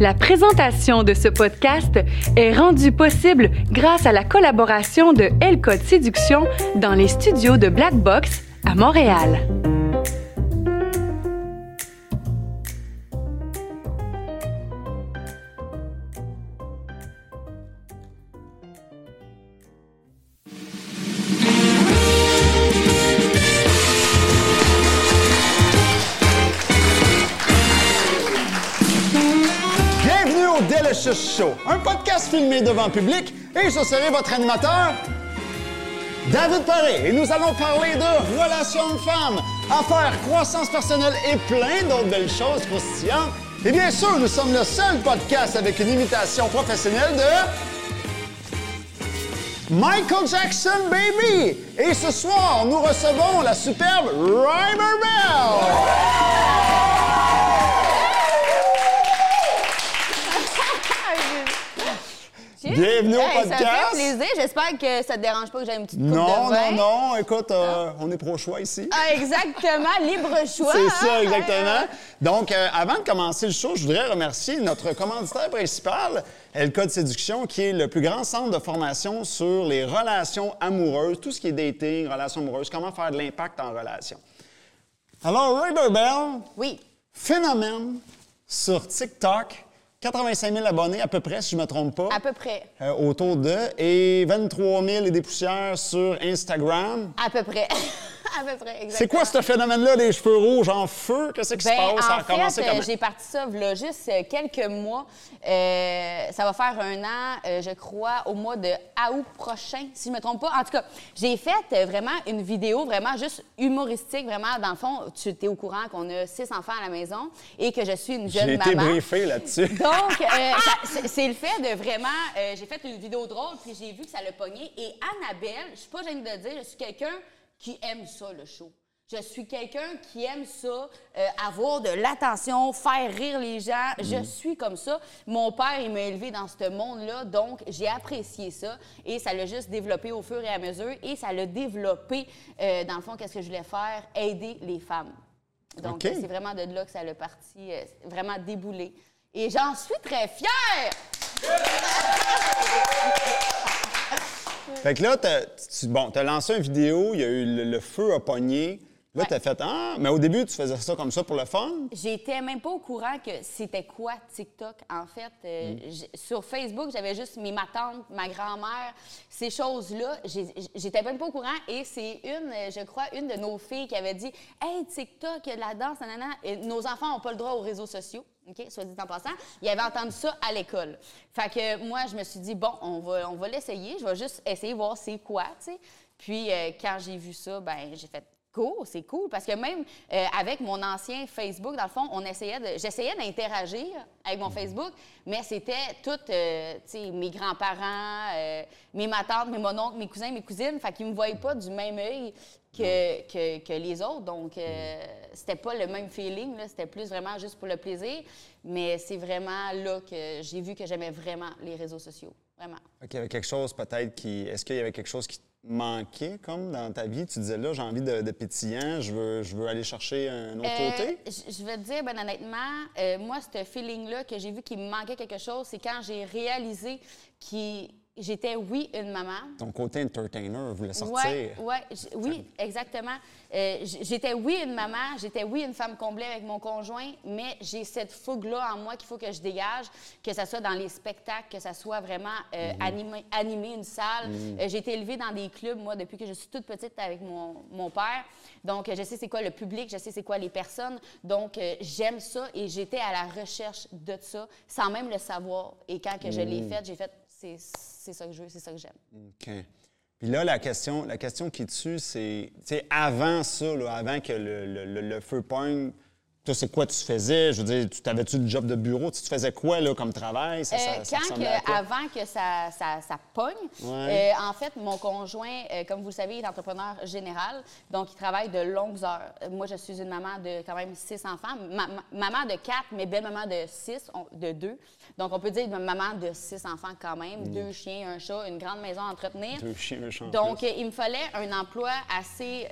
La présentation de ce podcast est rendue possible grâce à la collaboration de L Séduction dans les studios de Black Box à Montréal. Filmé devant public et je serai votre animateur, David Paré. Et nous allons parler de relations hommes-femmes, affaires, croissance personnelle et plein d'autres belles choses croustillantes. Et bien sûr, nous sommes le seul podcast avec une imitation professionnelle de Michael Jackson, baby! Et ce soir, nous recevons la superbe Rymer Bell! Bienvenue au Hey, podcast. Ça fait plaisir. J'espère que ça te dérange pas que j'ai une petite coupe Non, de vin. non, non. Écoute, euh, on est pro-choix ici. Ah, exactement. Libre choix. C'est hein? ça, exactement. Donc, euh, avant de commencer le show, je voudrais remercier notre commanditaire principal, El Code Séduction, qui est le plus grand centre de formation sur les relations amoureuses, tout ce qui est dating, relations amoureuses, comment faire de l'impact en relation. Alors, Ray Bell, Oui. phénomène sur TikTok, 85 000 abonnés à peu près, si je ne me trompe pas. À peu près. euh, autour de, et 23 000 et des poussières sur Instagram. À peu près. à peu près, exactement. C'est quoi ce phénomène-là, des cheveux rouges en feu? Qu'est-ce qui se Ben, passe? Ça a en fait, euh, j'ai parti ça là, juste euh, quelques mois. Euh, ça va faire un an, euh, je crois, au mois de août prochain, si je ne me trompe pas. En tout cas, j'ai fait vraiment une vidéo vraiment juste humoristique. Vraiment, dans le fond, tu es au courant qu'on a six enfants à la maison et que je suis une jeune J'ai été maman. briefé là-dessus. Donc, euh, ça- c'est- le fait de vraiment. j'ai fait une vidéo drôle, puis j'ai vu que ça l'a pogné. Et Annabelle, je suis pas gênée de le dire, je suis quelqu'un qui aime ça, le show. Je suis quelqu'un qui aime ça, euh, avoir de l'attention, faire rire les gens. Je suis comme ça. Mon père, il m'a élevé dans ce monde-là, donc j'ai apprécié ça. Et ça l'a juste développé au fur et à mesure. Et ça l'a développé, euh, dans le fond, qu'est-ce que je voulais faire? Aider les femmes. Donc, c'est vraiment de là que ça l'a parti, euh, vraiment déboulé. Et j'en suis très fière! Fait que là, t'as, tu, bon, t'as lancé une vidéo, il y a eu le, le feu à pogné. Là, t'as fait Ah, mais au début, tu faisais ça comme ça pour le fun? J'étais même pas au courant que c'était quoi TikTok. En fait, euh, j- sur Facebook, j'avais juste mes ma tante, ma grand-mère, ces choses-là. J'ai- J'étais même pas au courant. Et c'est une, euh, je crois, une de nos filles qui avait dit Hey, TikTok, il y a de la danse, nanana. Et nos enfants n'ont pas le droit aux réseaux sociaux. OK, soit dit en passant. Ils avaient entendu ça à l'école. Fait que moi, je me suis dit, bon, on va, on va l'essayer. Je vais juste essayer de voir c'est quoi, tu sais. Puis euh, quand j'ai vu ça, ben j'ai fait cool, c'est cool. Parce que même euh, avec mon ancien Facebook, dans le fond, on essayait de, j'essayais d'interagir avec mon Facebook, mais c'était tout, euh, tu sais, mes grands-parents, mes ma tante, mes mon oncle, mes cousins, mes cousines. Fait qu'ils me voyaient pas du même œil que, que, que les autres. Donc, euh, c'était pas le même feeling. C'était plus vraiment juste pour le plaisir. Mais c'est vraiment là que j'ai vu que j'aimais vraiment les réseaux sociaux. Vraiment. Qu'il y avait quelque chose peut-être qui. Est-ce qu'il y avait quelque chose qui manquait comme dans ta vie? Tu disais là, j'ai envie de, de pétillant, je veux, je veux aller chercher un autre Euh, côté? je vais te dire, ben honnêtement, euh, moi, ce feeling-là que j'ai vu qu'il me manquait quelque chose, c'est quand j'ai réalisé que j'étais, oui, une maman, Ton côté entertainer voulait sortir. Ouais, ouais, oui, exactement. Euh, j'étais, oui, une maman, j'étais, oui, une femme comblée avec mon conjoint, mais j'ai cette fougue-là en moi qu'il faut que je dégage, que ce soit dans les spectacles, que ça soit vraiment euh, animé, animer une salle. Euh, j'ai été élevée dans des clubs, moi, depuis que je suis toute petite avec mon, mon père. Donc, je sais c'est quoi le public, je sais c'est quoi les personnes. Donc, euh, j'aime ça et j'étais à la recherche de ça sans même le savoir. Et quand que je l'ai fait, j'ai fait, c'est, c'est ça que je veux, c'est ça que j'aime. Puis là, la question, la question qui tue, c'est, avant ça, là, avant que le, le- le- le feu pogne, toi, c'est quoi tu faisais? Je veux dire, tu t'avais-tu du job de bureau? Tu, tu faisais quoi, là, comme travail? Ça, ça- Euh, ça quand que- avant que ça, ça, pogne, Ouais. euh, en fait, mon conjoint, euh, comme vous le savez, est entrepreneur général, donc il travaille de longues heures. Moi, je suis une maman de quand même six enfants, Ma- ma- maman de quatre, mais belle-maman de six, on- de deux. Donc, on peut dire une maman de six enfants quand même, deux chiens, un chat, une grande maison à entretenir. Deux chiens, un chat Donc, il me fallait un emploi assez,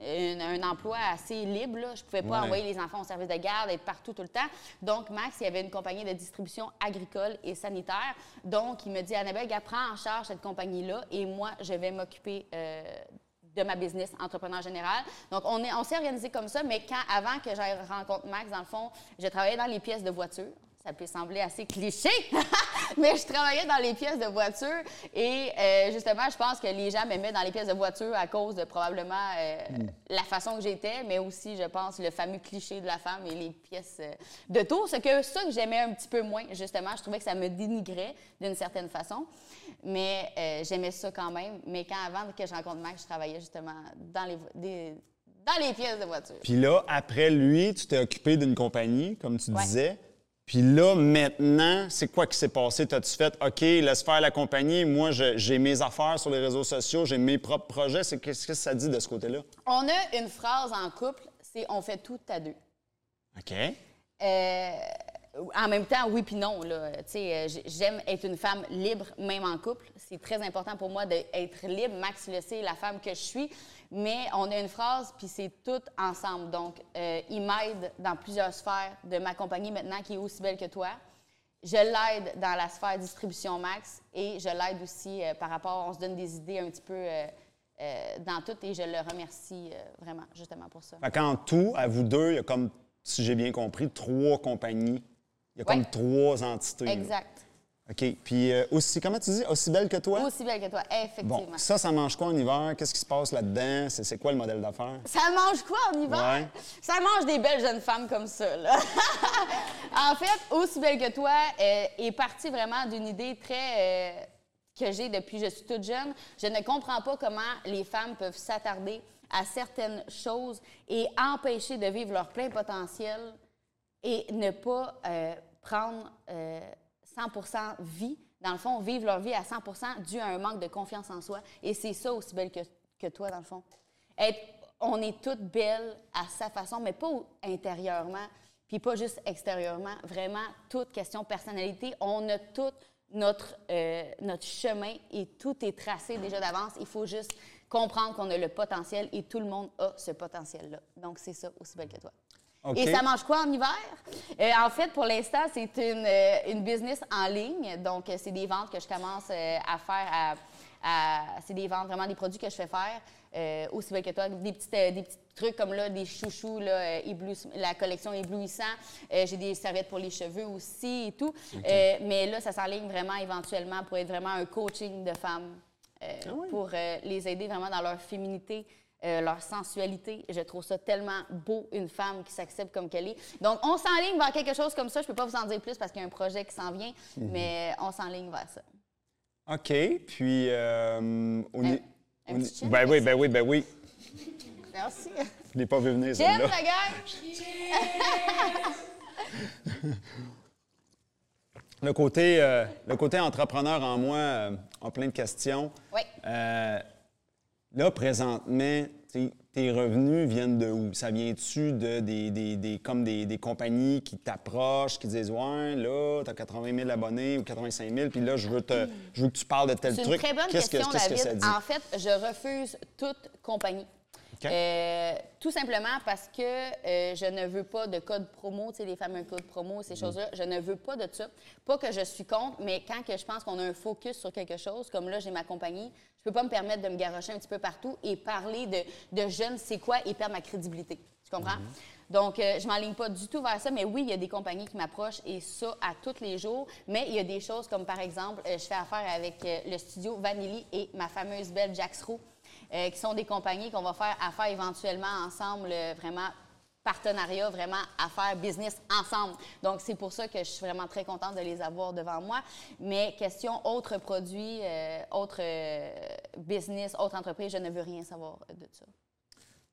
un emploi assez libre. Là. Je pouvais pas Ouais. envoyer les enfants au service de garde, être partout tout le temps. Donc, Max, il y avait une compagnie de distribution agricole et sanitaire. Donc, il me dit, Annabelle, prends en charge cette compagnie-là et moi, je vais m'occuper euh, de ma business entrepreneur général. Donc, on est- on s'est organisé comme ça, mais quand, avant que j'aille rencontre Max, dans le fond, je travaillais dans les pièces de voiture. Ça peut sembler assez cliché, mais je travaillais dans les pièces de voiture et euh, justement, je pense que les gens m'aimaient dans les pièces de voiture à cause de probablement euh, la façon que j'étais, mais aussi, je pense, le fameux cliché de la femme et les pièces euh, de tour. C'est que ça que j'aimais un petit peu moins, justement. Je trouvais que ça me dénigrait d'une certaine façon, mais j'aimais ça quand même. Mais quand avant que je rencontre Max, je travaillais justement dans les, des- dans les pièces de voiture. Puis là, après lui, tu t'es occupé d'une compagnie, comme tu Ouais. disais. Puis là, maintenant, c'est quoi qui s'est passé? T'as-tu fait, OK, laisse faire la compagnie, moi, j'ai mes affaires sur les réseaux sociaux, j'ai mes propres projets. Qu'est-ce que ça dit de ce côté-là? On a une phrase en couple, c'est on fait tout à deux. OK. Euh, en même temps, oui puis non. Là. Tu sais, euh, J'aime être une femme libre, même en couple. C'est très important pour moi d'être libre. Max le sait, la femme que je suis. Mais on a une phrase, puis c'est tout ensemble. Donc, euh, il m'aide dans plusieurs sphères de ma compagnie maintenant, qui est aussi belle que toi. Je l'aide dans la sphère distribution Max et je l'aide aussi euh, par rapport, on se donne des idées un petit peu euh, dans tout et je le remercie vraiment, justement pour ça. Fait qu'en tout, à vous deux, il y a comme, si j'ai bien compris, trois compagnies. Il y a comme trois entités. là. OK. Puis euh, aussi, comment tu dis? Aussi belle que toi? Aussi belle que toi, effectivement. Bon, ça, ça mange quoi en hiver? Qu'est-ce qui se passe là-dedans? C'est quoi le modèle d'affaires? Ça mange quoi en hiver? Ouais. Ça mange des belles jeunes femmes comme ça, là. en fait, Aussi belle que toi euh, est partie vraiment d'une idée très... euh, que j'ai depuis que je suis toute jeune. Je ne comprends pas comment les femmes peuvent s'attarder à certaines choses et empêcher de vivre leur plein potentiel et ne pas prendre 100 vie. Dans le fond, vivre leur vie à 100 dû à un manque de confiance en soi. Et c'est ça aussi belle que, que toi, dans le fond. On est toutes belles à sa façon, mais pas intérieurement, puis pas juste extérieurement. Vraiment, toute question de personnalité. On a tout notre, euh, notre chemin et tout est tracé déjà d'avance. Il faut juste comprendre qu'on a le potentiel et tout le monde a ce potentiel-là. Donc, c'est ça, aussi belle que toi. Et ça mange quoi en hiver? Euh, en fait, pour l'instant, c'est une, euh, une business en ligne. Donc, euh, c'est des ventes que je commence à faire. À, à- c'est des ventes, vraiment des produits que je fais faire. euh, aussi bien que toi, des petits, euh, des petits trucs comme là, des chouchous, là, euh, éblouiss- la collection éblouissant. J'ai des serviettes pour les cheveux aussi et tout. Mais là, ça s'enligne vraiment éventuellement pour être vraiment un coaching de femmes euh, pour les aider vraiment dans leur féminité, euh, leur sensualité. Je trouve ça tellement beau, une femme qui s'accepte comme qu'elle est. Donc, on s'enligne vers quelque chose comme ça. Je peux pas vous en dire plus parce qu'il y a un projet qui s'en vient, mais on s'enligne vers ça. OK. Puis, euh, un ni- petit chin, Ben oui, ben oui, ben oui. Merci. Je l'ai pas vu venir, J'aime la gang! Le côté, euh, le côté entrepreneur en moi euh, a plein de questions. Oui. Là, présentement, tes revenus viennent de où? Ça vient-tu de des, des- des- comme des, des compagnies qui t'approchent, qui disent Ouais, là, tu as 80 000 abonnés ou 85 000, puis là, je veux, te, je veux que tu parles de tel C'est une truc. très bonne que, question, que David. ça dit? En fait, je refuse toute compagnie. Euh, tout simplement parce que euh, je ne veux pas de code promo, tu sais, les fameux codes promo, ces choses-là. Je ne veux pas de ça. Pas que je suis contre, mais quand que je pense qu'on a un focus sur quelque chose, comme là, j'ai ma compagnie, je peux pas me permettre de me garocher un petit peu partout et parler de, de je ne sais quoi et perdre ma crédibilité. Tu comprends? Mm-hmm. Donc, euh, je m'enligne pas du tout vers ça, mais oui, il y a des compagnies qui m'approchent et ça à tous les jours. Mais il y a des choses comme, par exemple, euh, je fais affaire avec euh, le studio Vanilli et ma fameuse belle Jax Roux, euh, qui sont des compagnies qu'on va faire affaire éventuellement ensemble, euh, vraiment partenariat, vraiment affaires, business ensemble. Donc, c'est pour ça que je suis vraiment très contente de les avoir devant moi. Mais question autres produits, euh, autres euh, business, autres entreprises, je ne veux rien savoir de ça.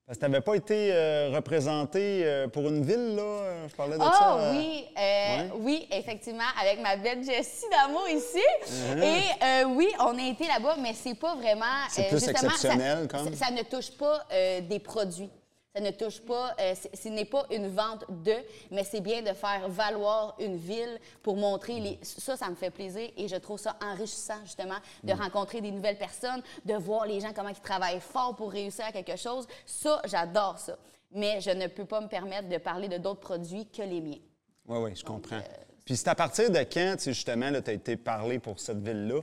Parce que tu n'avais pas été euh, représenté euh, pour une ville, là. euh, Je parlais de Ah ça. euh, oui, euh, ouais. oui, effectivement, avec ma belle Jessie d'amour ici. Uh-huh. Et oui, on a été là-bas, mais c'est pas vraiment. C'est plus justement, ça- exceptionnel, comme. Ça, ça ne touche pas des produits. Ça ne touche pas, euh, ce n'est pas une vente de, mais c'est bien de faire valoir une ville pour montrer les. Ça, ça me fait plaisir et je trouve ça enrichissant, justement, de rencontrer des nouvelles personnes, de voir les gens comment ils travaillent fort pour réussir à quelque chose. Ça, j'adore ça. Mais je ne peux pas me permettre de parler de d'autres produits que les miens. Oui, oui, je comprends. Puis c'est à partir de quand, tu sais, justement, tu as été parlé pour cette ville-là?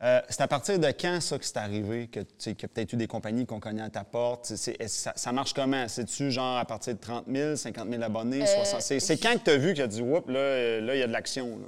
Euh, c'est à partir de quand, ça, que c'est arrivé, que tu a peut-être eu des compagnies qui ont cogné à ta porte? Ça, ça marche comment? C'est-tu genre à partir de 30 000, 50 000 abonnés, 60 C'est quand que tu as vu que tu as dit, oups, là, euh, là, il y a de l'action?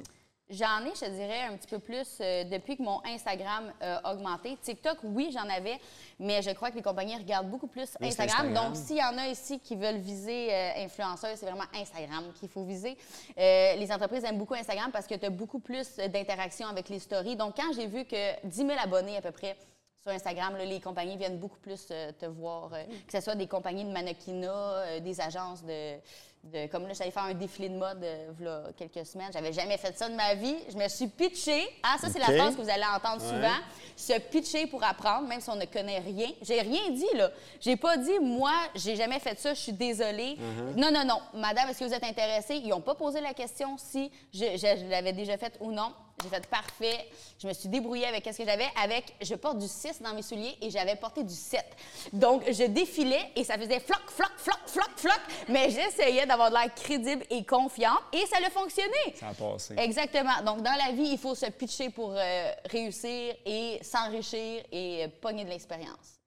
J'en ai, je dirais, un petit peu plus euh, depuis que mon Instagram a augmenté. TikTok, oui, j'en avais, mais je crois que les compagnies regardent beaucoup plus Instagram. Instagram. Donc, s'il y en a ici qui veulent viser euh, influenceurs, c'est vraiment Instagram qu'il faut viser. Euh, les entreprises aiment beaucoup Instagram parce que tu as beaucoup plus euh, d'interactions avec les stories. Donc, quand j'ai vu que 10 000 abonnés à peu près, sur Instagram, là, les compagnies viennent beaucoup plus euh, te voir, euh, que ce soit des compagnies de mannequinat, euh, des agences de, de- Comme là, j'allais faire un défilé de mode euh, v'là quelques semaines. J'avais jamais fait ça de ma vie. Je me suis pitchée. Ah, ça, c'est la phrase que vous allez entendre Ouais. souvent. Se pitcher pour apprendre, même si on ne connaît rien. J'ai rien dit, là. J'ai pas dit, moi, j'ai jamais fait ça, je suis désolée. Non, non, non. Madame, est-ce que vous êtes intéressée? Ils n'ont pas posé la question si je, je- je l'avais déjà faite ou non. J'ai fait parfait. Je me suis débrouillée avec ce que j'avais. Avec, je porte du 6 dans mes souliers et j'avais porté du 7. Donc, je défilais et ça faisait floc, floc, floc, floc, floc. Mais j'essayais d'avoir de l'air crédible et confiante et ça a fonctionné. Ça a passé. Exactement. Donc, dans la vie, il faut se pitcher pour euh, réussir et s'enrichir et euh, pogner de l'expérience.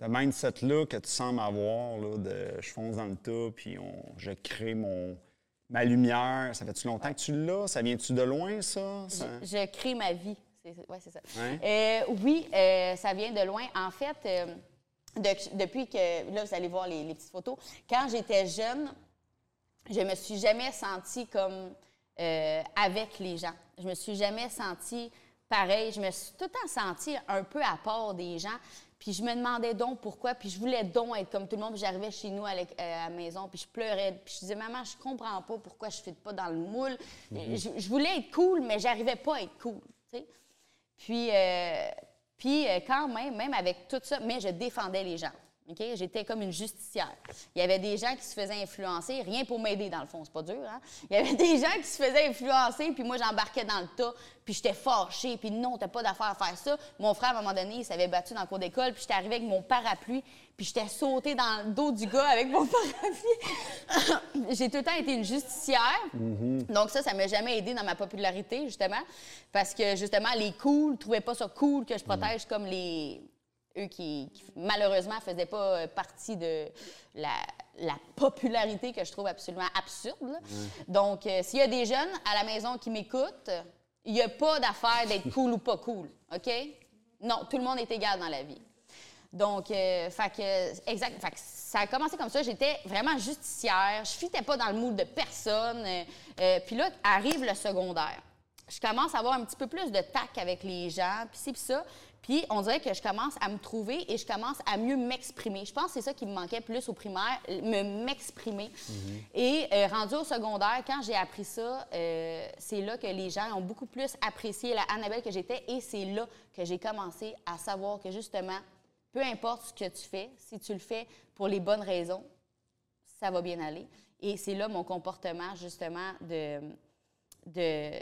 Ce mindset-là que tu sembles avoir, là, de je fonce dans le tas, puis on, je crée mon, ma lumière, ça fait-tu longtemps que tu l'as? Ça vient-tu de loin, ça? Ça- Je, je crée ma vie. Ouais, c'est ça. Euh, oui, euh, ça vient de loin. En fait, euh, de- depuis que. Là, vous allez voir les, les petites photos. Quand j'étais jeune, je me suis jamais sentie comme avec les gens. Je me suis jamais sentie pareil. Je me suis tout le temps sentie un peu à part des gens. Puis je me demandais donc pourquoi. Puis je voulais donc être comme tout le monde. Puis j'arrivais chez nous à la, à la maison, puis je pleurais. Puis je disais, maman, je comprends pas pourquoi je ne pas dans le moule. je, je voulais être cool, mais j'arrivais pas à être cool. Puis, euh, puis euh, quand même, même avec tout ça, mais je défendais les gens. OK? J'étais comme une justicière. Il y avait des gens qui se faisaient influencer, rien pour m'aider dans le fond, c'est pas dur, hein? Il y avait des gens qui se faisaient influencer, puis moi j'embarquais dans le tas, puis j'étais fâchée, puis non, t'as pas d'affaire à faire ça. Mon frère, à un moment donné, il s'avait battu dans le cours d'école, puis j'étais arrivée avec mon parapluie, puis j'étais sautée dans le dos du gars avec mon parapluie. J'ai tout le temps été une justicière. Donc ça, ça m'a jamais aidé dans ma popularité, justement, parce que justement, les cools trouvaient pas ça cool que je protège comme les eux qui, qui, malheureusement faisaient pas euh, partie de la, la popularité que je trouve absolument absurde. Donc, euh, s'il y a des jeunes à la maison qui m'écoutent, il n'y a pas d'affaire d'être cool ou pas cool, OK? Non, tout le monde est égal dans la vie. Donc, euh, fait que, exact, fait que ça a commencé comme ça. J'étais vraiment justicière. Je fitais pas dans le moule de personne. Euh, puis là, arrive le secondaire. Je commence à avoir un petit peu plus de tac avec les gens, puis puis ça. Puis on dirait que je commence à me trouver et je commence à mieux m'exprimer. Je pense que c'est ça qui me manquait plus au primaire, me m'exprimer. Et euh, rendu au secondaire, quand j'ai appris ça, euh, c'est là que les gens ont beaucoup plus apprécié la Annabelle que j'étais et c'est là que j'ai commencé à savoir que justement, peu importe ce que tu fais, si tu le fais pour les bonnes raisons, ça va bien aller. Et c'est là mon comportement, justement, de, de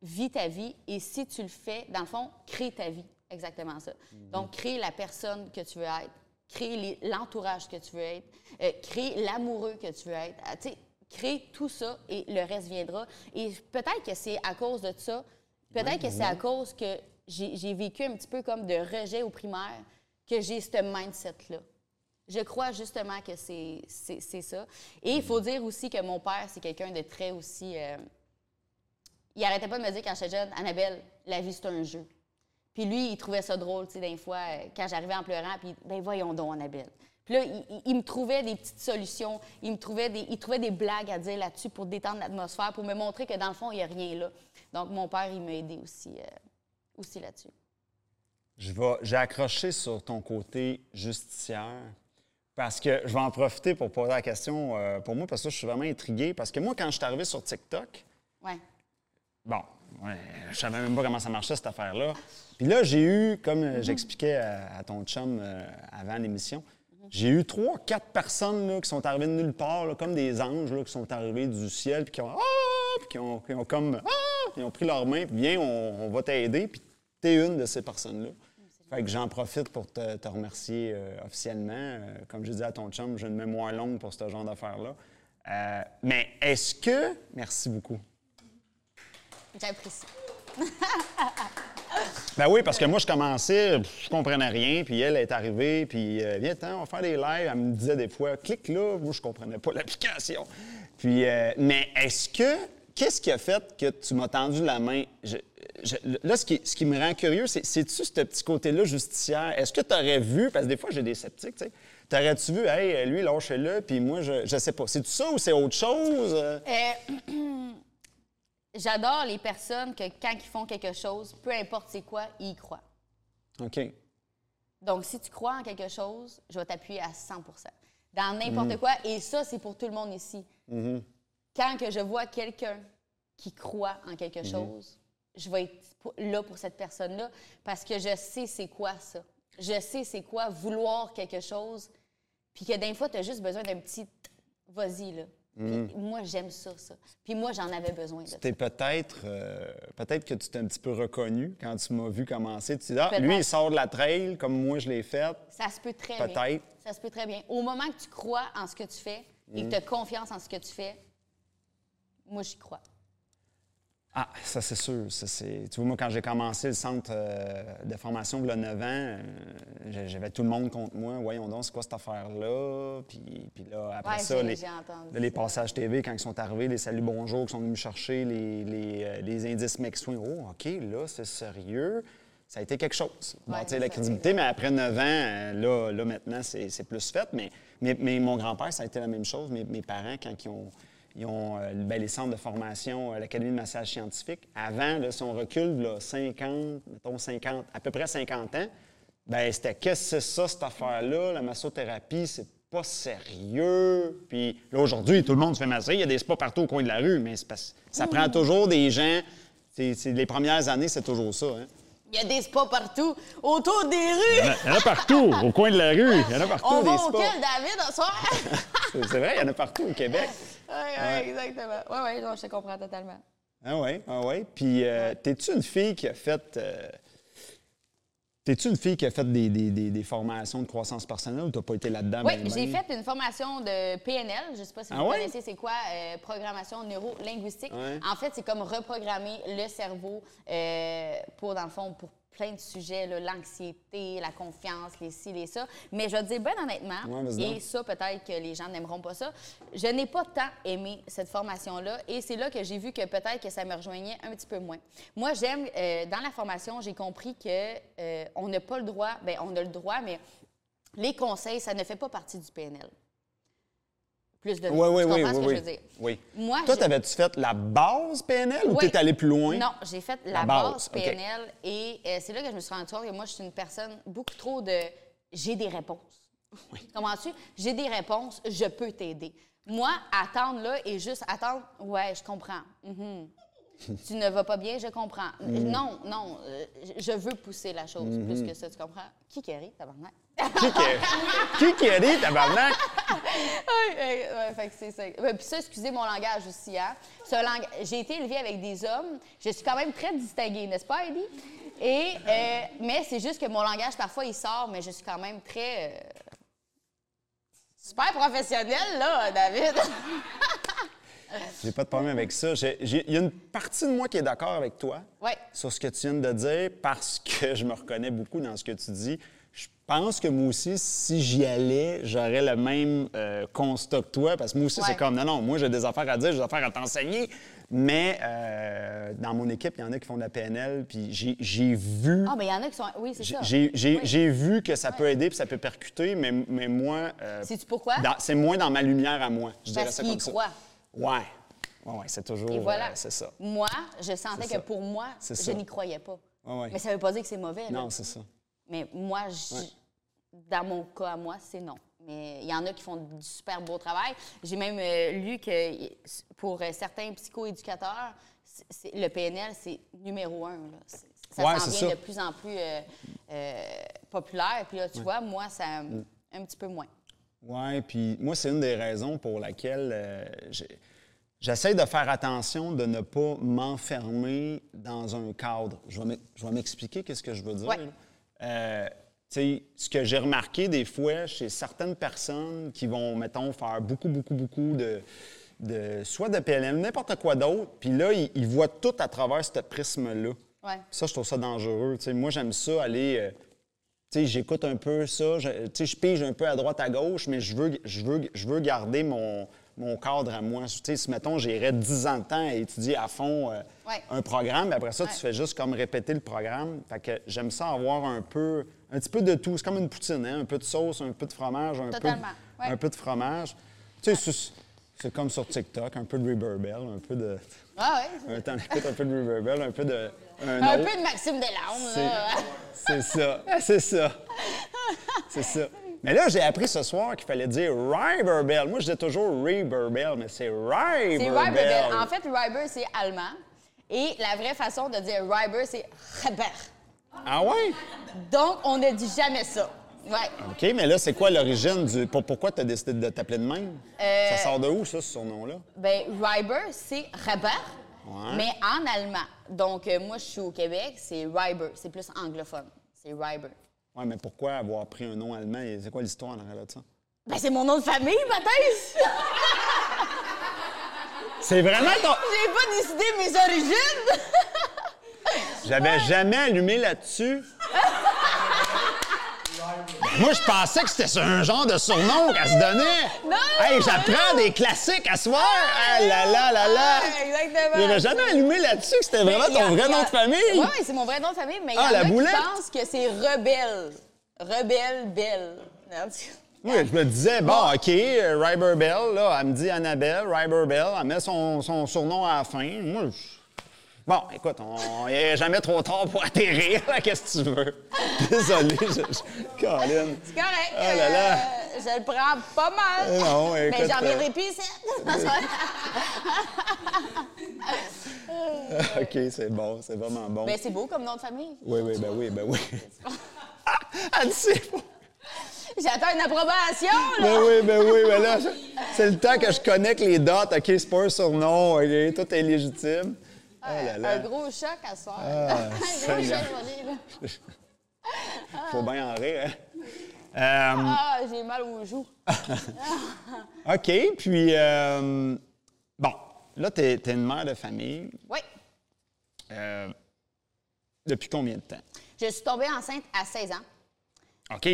vis ta vie. Et si tu le fais, dans le fond, crée ta vie. Exactement ça. Donc, crée la personne que tu veux être, crée l'entourage que tu veux être, euh, crée l'amoureux que tu veux être. Ah, tu sais, crée tout ça et le reste viendra. Et peut-être que c'est à cause de ça, peut-être que c'est à cause que j'ai vécu un petit peu comme de rejet au primaire que j'ai ce mindset-là. Je crois justement que c'est ça. Et il faut dire aussi que mon père, c'est quelqu'un de très aussi. euh, il arrêtait pas de me dire quand j'étais jeune, Annabelle, la vie, c'est un jeu. Puis lui, il trouvait ça drôle, tu sais, des fois, euh, quand j'arrivais en pleurant, puis ben voyons donc, Annabelle. Puis là, il, il- il me trouvait des petites solutions, il me trouvait des, il trouvait des blagues à dire là-dessus pour détendre l'atmosphère, pour me montrer que dans le fond, il n'y a rien là. Donc, mon père, il m'a aidé aussi, euh, aussi là-dessus. Je vais, j'ai accroché sur ton côté justicière parce que je vais en profiter pour poser la question euh, pour moi parce que je suis vraiment intrigué parce que moi, quand je suis arrivé sur TikTok, Ouais. bon, ouais, je savais même pas comment ça marchait cette affaire-là. Puis là, j'ai eu, comme euh, j'expliquais à, ton chum euh, avant l'émission, J'ai eu trois, quatre personnes là, qui sont arrivées de nulle part, comme des anges là, qui sont arrivés du ciel, puis qui ont, ah! Puis qui ont, qui ont comme ah! Ils ont pris leurs mains, puis viens, on, va t'aider. Puis t'es une de ces personnes-là. Fait que j'en profite pour te, remercier euh, officiellement. Comme je dis à ton chum, j'ai une mémoire longue pour ce genre d'affaires-là. Mais est-ce que. Merci beaucoup. J'apprécie. Ben oui, parce que moi, je commençais, je comprenais rien, puis elle est arrivée, puis euh, viens, attends, on va faire des lives. Elle me disait des fois, clique là. Moi, je comprenais pas l'application. Puis, euh, mais est-ce que, qu'est-ce qui a fait que tu m'as tendu la main? Je- je- là, ce qui, ce qui me rend curieux, c'est, c'est-tu ce petit côté-là justicière? Est-ce que tu aurais vu, parce que des fois, j'ai des sceptiques, tu sais, t'aurais-tu vu, hey, lui, lâchez-le, puis moi, je, je sais pas. C'est-tu ça ou c'est autre chose? Euh, J'adore les personnes que quand ils font quelque chose, peu importe c'est quoi, ils y croient. OK. Donc, si tu crois en quelque chose, je vais t'appuyer à 100% dans n'importe quoi. Et ça, c'est pour tout le monde ici. Quand que je vois quelqu'un qui croit en quelque chose, je vais être là pour cette personne-là parce que je sais c'est quoi ça. Je sais c'est quoi vouloir quelque chose, puis que des fois, tu as juste besoin d'un petit vas-y, là. Puis moi, j'aime ça, ça. Puis moi, j'en avais besoin de ça. T'es peut-être, euh, peut-être que tu t'es un petit peu reconnu quand tu m'as vu commencer. Tu dis, ah, lui, il sort de la trail comme moi, je l'ai fait. Ça se peut très bien. Peut-être. Ça se peut très bien. Au moment que tu crois en ce que tu fais et que tu as confiance en ce que tu fais, moi, j'y crois. Ah, ça, c'est sûr. Ça. Tu vois, moi, quand j'ai commencé le centre euh, de formation, il y a 9 ans, euh, j'avais tout le monde contre moi. Voyons donc, c'est quoi cette affaire-là? Puis, puis là, après Ouais, ça, les, là, les passages TV, quand ils sont arrivés, les saluts bonjour qui sont venus me chercher, les, les, euh, les indices McSwing. Oh, OK, là, c'est sérieux. Ça a été quelque chose. Ouais, Bâtir la ça- crédibilité, mais après 9 ans, là, là maintenant, c'est, c'est plus fait. Mais, mais, mais mon grand-père, ça a été la même chose. Mes, mes parents, quand ils ont, ils ont euh, ben, les centres de formation, euh, l'Académie de massage scientifique, avant, là, si on recule, là, 50, mettons 50, à peu près 50 ans, ben c'était qu'est-ce que c'est ça, cette affaire-là? La massothérapie, c'est pas sérieux. Puis là, aujourd'hui, tout le monde se fait masser. Il y a des spas partout au coin de la rue, mais parce- ça prend toujours des gens. C'est, c'est- les premières années, c'est toujours ça. Hein? Il y a des spas partout, autour des rues. Il y en a partout, au coin de la rue. Il y en a partout On des va spas. David, ce soir? C'est c'est vrai, il y en a partout au Québec. Oui, oui, exactement. Oui, oui, je te comprends totalement. Ah oui, ah oui. Puis, euh, t'es-tu une fille qui a fait. euh, T'es-tu une fille qui a fait des, des- des- des formations de croissance personnelle ou t'as pas été là-dedans? Oui, ben, ben? j'ai fait une formation de PNL. Je ne sais pas si Ah vous ouais? connaissez c'est quoi, euh, programmation neuro-linguistique? Ouais. En fait, c'est comme reprogrammer le cerveau euh, pour, dans le fond, pour plein de sujets, l'anxiété, la confiance, les ci, les ça. Mais je vais te dire, ben honnêtement, Ouais, et ça, peut-être que les gens n'aimeront pas ça, je n'ai pas tant aimé cette formation-là. Et c'est là que j'ai vu que peut-être que ça me rejoignait un petit peu moins. Moi, j'aime, euh, dans la formation, j'ai compris que euh, on n'a pas le droit, ben on a le droit, mais les conseils, ça ne fait pas partie du PNL. Plus de Oui, oui, tu oui, ce oui. que oui. je veux dire? Oui. Moi, Toi, t'avais-tu fait la base PNL ou Oui. t'es allé plus loin? Non, j'ai fait la, La base. PNL et euh, c'est là que je me suis rendu compte que moi, je suis une personne beaucoup trop de j'ai des réponses. Comprends-tu? J'ai des réponses, je peux t'aider. Moi, attendre là et juste attendre, ouais, je comprends. Mhm. Tu ne vas pas bien, je comprends. Mm. Non, non, euh, je- veux pousser la chose Mm-hmm. plus que ça, tu comprends? Rit, tabarnak? Dit, tabarnak? Ouais, ouais, ouais, fait que c'est ça. Puis ça, excusez mon langage aussi, hein. Lang- J'ai été élevée avec des hommes. Je suis quand même très distinguée, n'est-ce pas, Eddie? Et, euh, mais c'est juste que mon langage, parfois, il sort, mais je suis quand même très... euh, super professionnelle, là, David. J'ai pas de problème avec ça. Il y a une partie de moi qui est d'accord avec toi Ouais. sur ce que tu viens de dire parce que je me reconnais beaucoup dans ce que tu dis. Je pense que moi aussi, si j'y allais, j'aurais le même euh, constat que toi parce que moi aussi, Ouais. c'est comme non, non, moi j'ai des affaires à dire, j'ai des affaires à t'enseigner. Mais euh, dans mon équipe, il y en a qui font de la PNL, puis j'ai- vu. Ah, mais il y en a qui sont... Oui, c'est ça. J'ai Oui. vu que ça peut aider puis ça peut percuter, mais, mais moi. euh, Sais-tu pourquoi? C'est moins dans ma lumière à moi. Je dirais Parce ça qu'il comme ça. croit. Ouais. Ouais, ouais, c'est toujours. Et voilà. euh, c'est ça. Moi, je sentais que ça. pour moi, je n'y croyais pas. Ouais, ouais. Mais ça veut pas dire que c'est mauvais, là. Non, c'est ça. Mais moi, je- dans mon cas à moi, c'est non. Mais il y en a qui font du super beau travail. J'ai même euh, lu que pour euh, certains psychoéducateurs, le PNL, c'est numéro un. là. Ça Ouais, s'en vient ça. de plus en plus euh, euh, populaire. Puis là, tu vois, moi, ça un petit peu moins. Ouais, puis moi, c'est une des raisons pour laquelle euh, j'ai- j'essaie de faire attention de ne pas m'enfermer dans un cadre. Je vais m'expliquer qu'est-ce que je veux dire. Ouais. Euh, ce que j'ai remarqué des fois chez certaines personnes qui vont, mettons, faire beaucoup, beaucoup, beaucoup de, de soit de PLM, n'importe quoi d'autre, puis là, ils, ils voient tout à travers ce prisme-là. Ouais. Ça, je trouve ça dangereux. Moi, j'aime ça aller. euh, j'écoute un peu ça. Je, je pige un peu à droite, à gauche, mais je veux, je veux, je veux garder mon, mon cadre à moi. Tu sais, si, mettons, j'irais 10 ans de temps à étudier à fond euh, Ouais. un programme, puis après ça, Ouais. tu fais juste comme répéter le programme. Fait que j'aime ça avoir un peu, un petit peu de tout. C'est comme une poutine, hein? Un peu de sauce, un peu de fromage, un, peu de, Totalement, ouais. un peu de fromage. Tu sais, c'est- comme sur TikTok, un peu de Riverbell, un peu de... Ah ouais. Un temps, écoute un peu de Riverbell, un peu de... Un, Un peu de Maxime Delarme. C'est ça. C'est ça. C'est ça. Mais là, j'ai appris ce soir qu'il fallait dire Riberbell. Moi, je dis toujours Riberbell, mais c'est Riberbell. C'est Riberbell. En fait, Riber, c'est allemand. Et la vraie façon de dire Riber, c'est Reber. Ah ouais? Donc, on ne dit jamais ça. Ouais. OK, mais là, c'est quoi l'origine du. pour- pourquoi tu as décidé de t'appeler de même? Euh, Ça sort de où, ça, ce surnom-là? Ben, Riber, c'est Reber, Ouais. mais en allemand. Donc, euh, moi, je suis au Québec, c'est Riber. C'est plus anglophone. C'est Riber. Ouais, mais pourquoi avoir pris un nom allemand? Et C'est quoi l'histoire en arrière de ça? Ben, c'est mon nom de famille, Mathis! C'est vraiment ton. J'ai pas décidé mes origines! J'avais jamais allumé là-dessus. Moi, je pensais que c'était un genre de surnom qu'elle se donnait. Non, Hey, j'apprends des classiques à soir. Ah là là là là. Ah, exactement. J'avais jamais allumé là-dessus que c'était vraiment ton vrai nom de famille. Oui, c'est mon vrai nom de famille, mais il y Ah, en a qui pensent que c'est Rebelle. Rebelle, belle. Oui, je me disais, bon, OK, euh, Riberbell, là, elle me dit Annabelle, Riberbell, elle met son, son surnom à la fin. Moi, je- Bon, écoute, on- n'est jamais trop tard pour atterrir, là, qu'est-ce que tu veux? Désolé, je, je... Colin. C'est correct. Oh là là. euh, je le prends pas mal. Euh, non, Mais écoute, j'en reviendrai euh, plus ici. OK, c'est bon, c'est vraiment bon. Ben, c'est beau comme nom de famille. Oui, oui, ben oui, ben oui. Dit c'est bon. J'attends une approbation, là. Ben oui, ben oui, ben là, c'est le temps que je connecte les dates. OK, c'est pas un surnom, OK, tout est légitime. Oh là là, Un gros choc à soir. Ah, un gros choc, là. faut bien en rire, hein? Euh, Ah, j'ai mal aux joues. OK, puis, euh, bon, là, t'es es une mère de famille. Oui. Euh, depuis combien de temps? Je suis tombée enceinte à 16 ans. OK,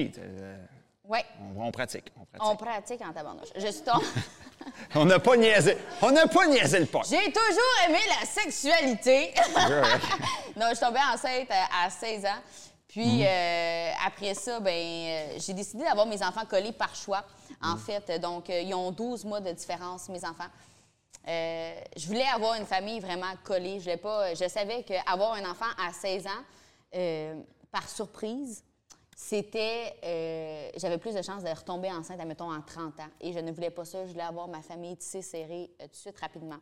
Oui. on, on pratique, on pratique. On pratique en tabarnouche. Je suis tombée... On n'a pas niaisé, on n'a pas niaisé le pot. J'ai toujours aimé la sexualité. non, je suis tombée enceinte à, à 16 ans. Puis euh, après ça, ben, euh, j'ai décidé d'avoir mes enfants collés par choix. En fait, donc euh, ils ont 12 mois de différence, mes enfants. Euh, je voulais avoir une famille vraiment collée. Je voulais pas. Je savais qu'avoir un enfant à 16 ans, euh, par surprise, c'était. euh, J'avais plus de chances de retomber enceinte, admettons, en 30 ans. Et je ne voulais pas ça. Je voulais avoir ma famille tissée serrée euh, tout de suite, rapidement.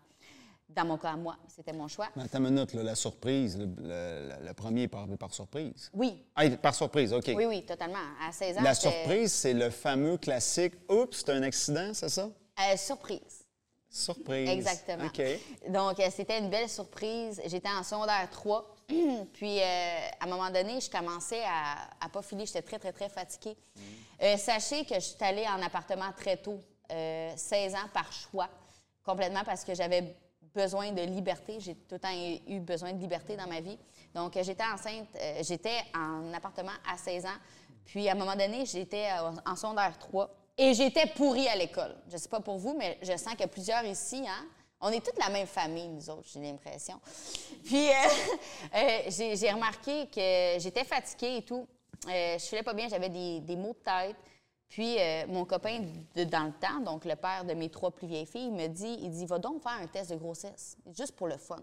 Dans mon cas, à moi, c'était mon choix. Mais Attends une minute, là, la surprise, le, le- le premier est par, par surprise. Oui, Ah, par surprise, OK. oui, oui, totalement. À 16 ans. La surprise, c'est le fameux classique « Oups, c'est un accident », c'est ça? Euh, surprise. Surprise. Exactement. OK. Donc, c'était une belle surprise. J'étais en secondaire 3. Puis, euh, à un moment donné, je commençais à, à pas filer. J'étais très, très, très fatiguée. Euh, sachez que je suis allée en appartement très tôt, euh, 16 ans par choix, complètement parce que j'avais besoin de liberté. J'ai tout le temps eu besoin de liberté dans ma vie. Donc, euh, j'étais enceinte, euh, j'étais en appartement à 16 ans. Puis, à un moment donné, j'étais euh, en secondaire 3 et j'étais pourrie à l'école. Je sais pas pour vous, mais je sens que plusieurs ici, hein, on est toutes la même famille, nous autres, j'ai l'impression. Puis, euh, euh, j'ai remarqué que j'étais fatiguée et tout. Euh, je filais pas bien, j'avais des, des maux de tête. Puis, mon copain de, dans le temps, donc le père de mes trois plus vieilles filles, me dit, il dit, va donc faire un test de grossesse, juste pour le fun.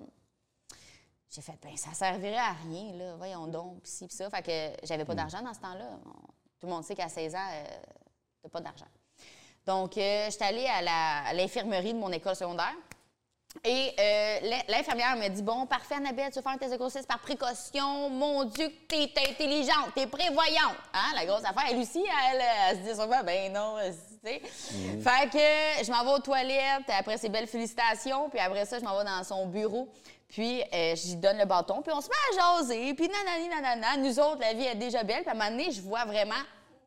J'ai fait, ben ça servirait à rien, là, voyons donc, pis ci, pis ça. Fait que j'avais pas d'argent dans ce temps-là. Tout le monde sait qu'à 16 ans, t'as pas d'argent. Donc, j'étais allée à l'infirmerie de mon école secondaire. Et euh, l'in- l'infirmière me dit Bon, parfait, Annabelle, tu veux faire un test de grossesse par précaution. Mon Dieu, que t'es intelligente, t'es prévoyante. Hein, la grosse affaire. Elle aussi, elle, elle se dit sûrement Ben non, tu sais. Fait que je m'en vais aux toilettes, après ces belles félicitations, puis après ça, je m'en vais dans son bureau. Puis, euh, j'y donne le bâton, puis on se met à jaser, puis nanani, nanana. Nous autres, la vie est déjà belle. Puis à un moment donné, je vois vraiment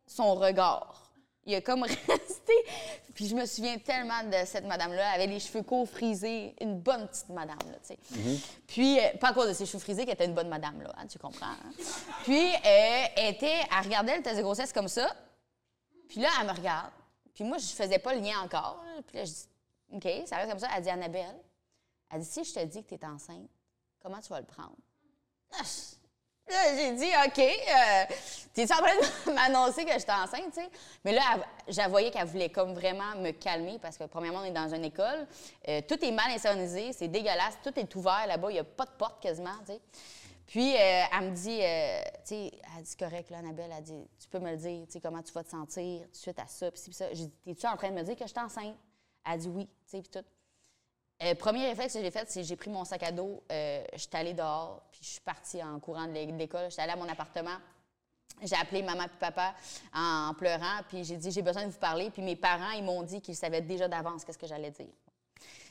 son regard. Il a comme resté. Puis je me souviens tellement de cette madame-là, elle avait les cheveux courts frisés, une bonne petite madame, là, tu sais. Puis, euh, pas à cause de ses cheveux frisés qu'elle était une bonne madame, là, hein, tu comprends. hein? Puis, euh, elle était, elle regardait le test de grossesse comme ça. Puis là, elle me regarde. Puis moi, je faisais pas le lien encore. là. Puis là, je dis, OK, ça reste comme ça. Elle dit, Annabelle, elle dit, si je te dis que tu es enceinte, comment tu vas le prendre? Ah, j'ai dit, OK, euh, t'es-tu en train de m'annoncer que j'étais enceinte, tu sais? Mais là, je voyais qu'elle voulait comme vraiment me calmer parce que, premièrement, on est dans une école. euh, tout est mal insonisé, c'est dégueulasse, tout est ouvert là-bas, il n'y a pas de porte quasiment, tu sais. Puis, euh, elle me dit, euh, tu sais, elle dit, correct, là, Annabelle, elle dit, tu peux me le dire, tu sais, comment tu vas te sentir de suite à ça, puis ça. J'ai dit, t'es-tu en train de me dire que je suis enceinte? Elle dit oui, tu sais, puis tout. Euh, premier réflexe que j'ai fait, c'est que j'ai pris mon sac à dos, euh, je suis allée dehors, puis je suis partie en courant de l'é- de l'école. Je suis allée à mon appartement. J'ai appelé maman puis papa en, pleurant, puis j'ai dit j'ai besoin de vous parler. Puis mes parents, ils m'ont dit qu'ils savaient déjà d'avance qu'est-ce que j'allais dire.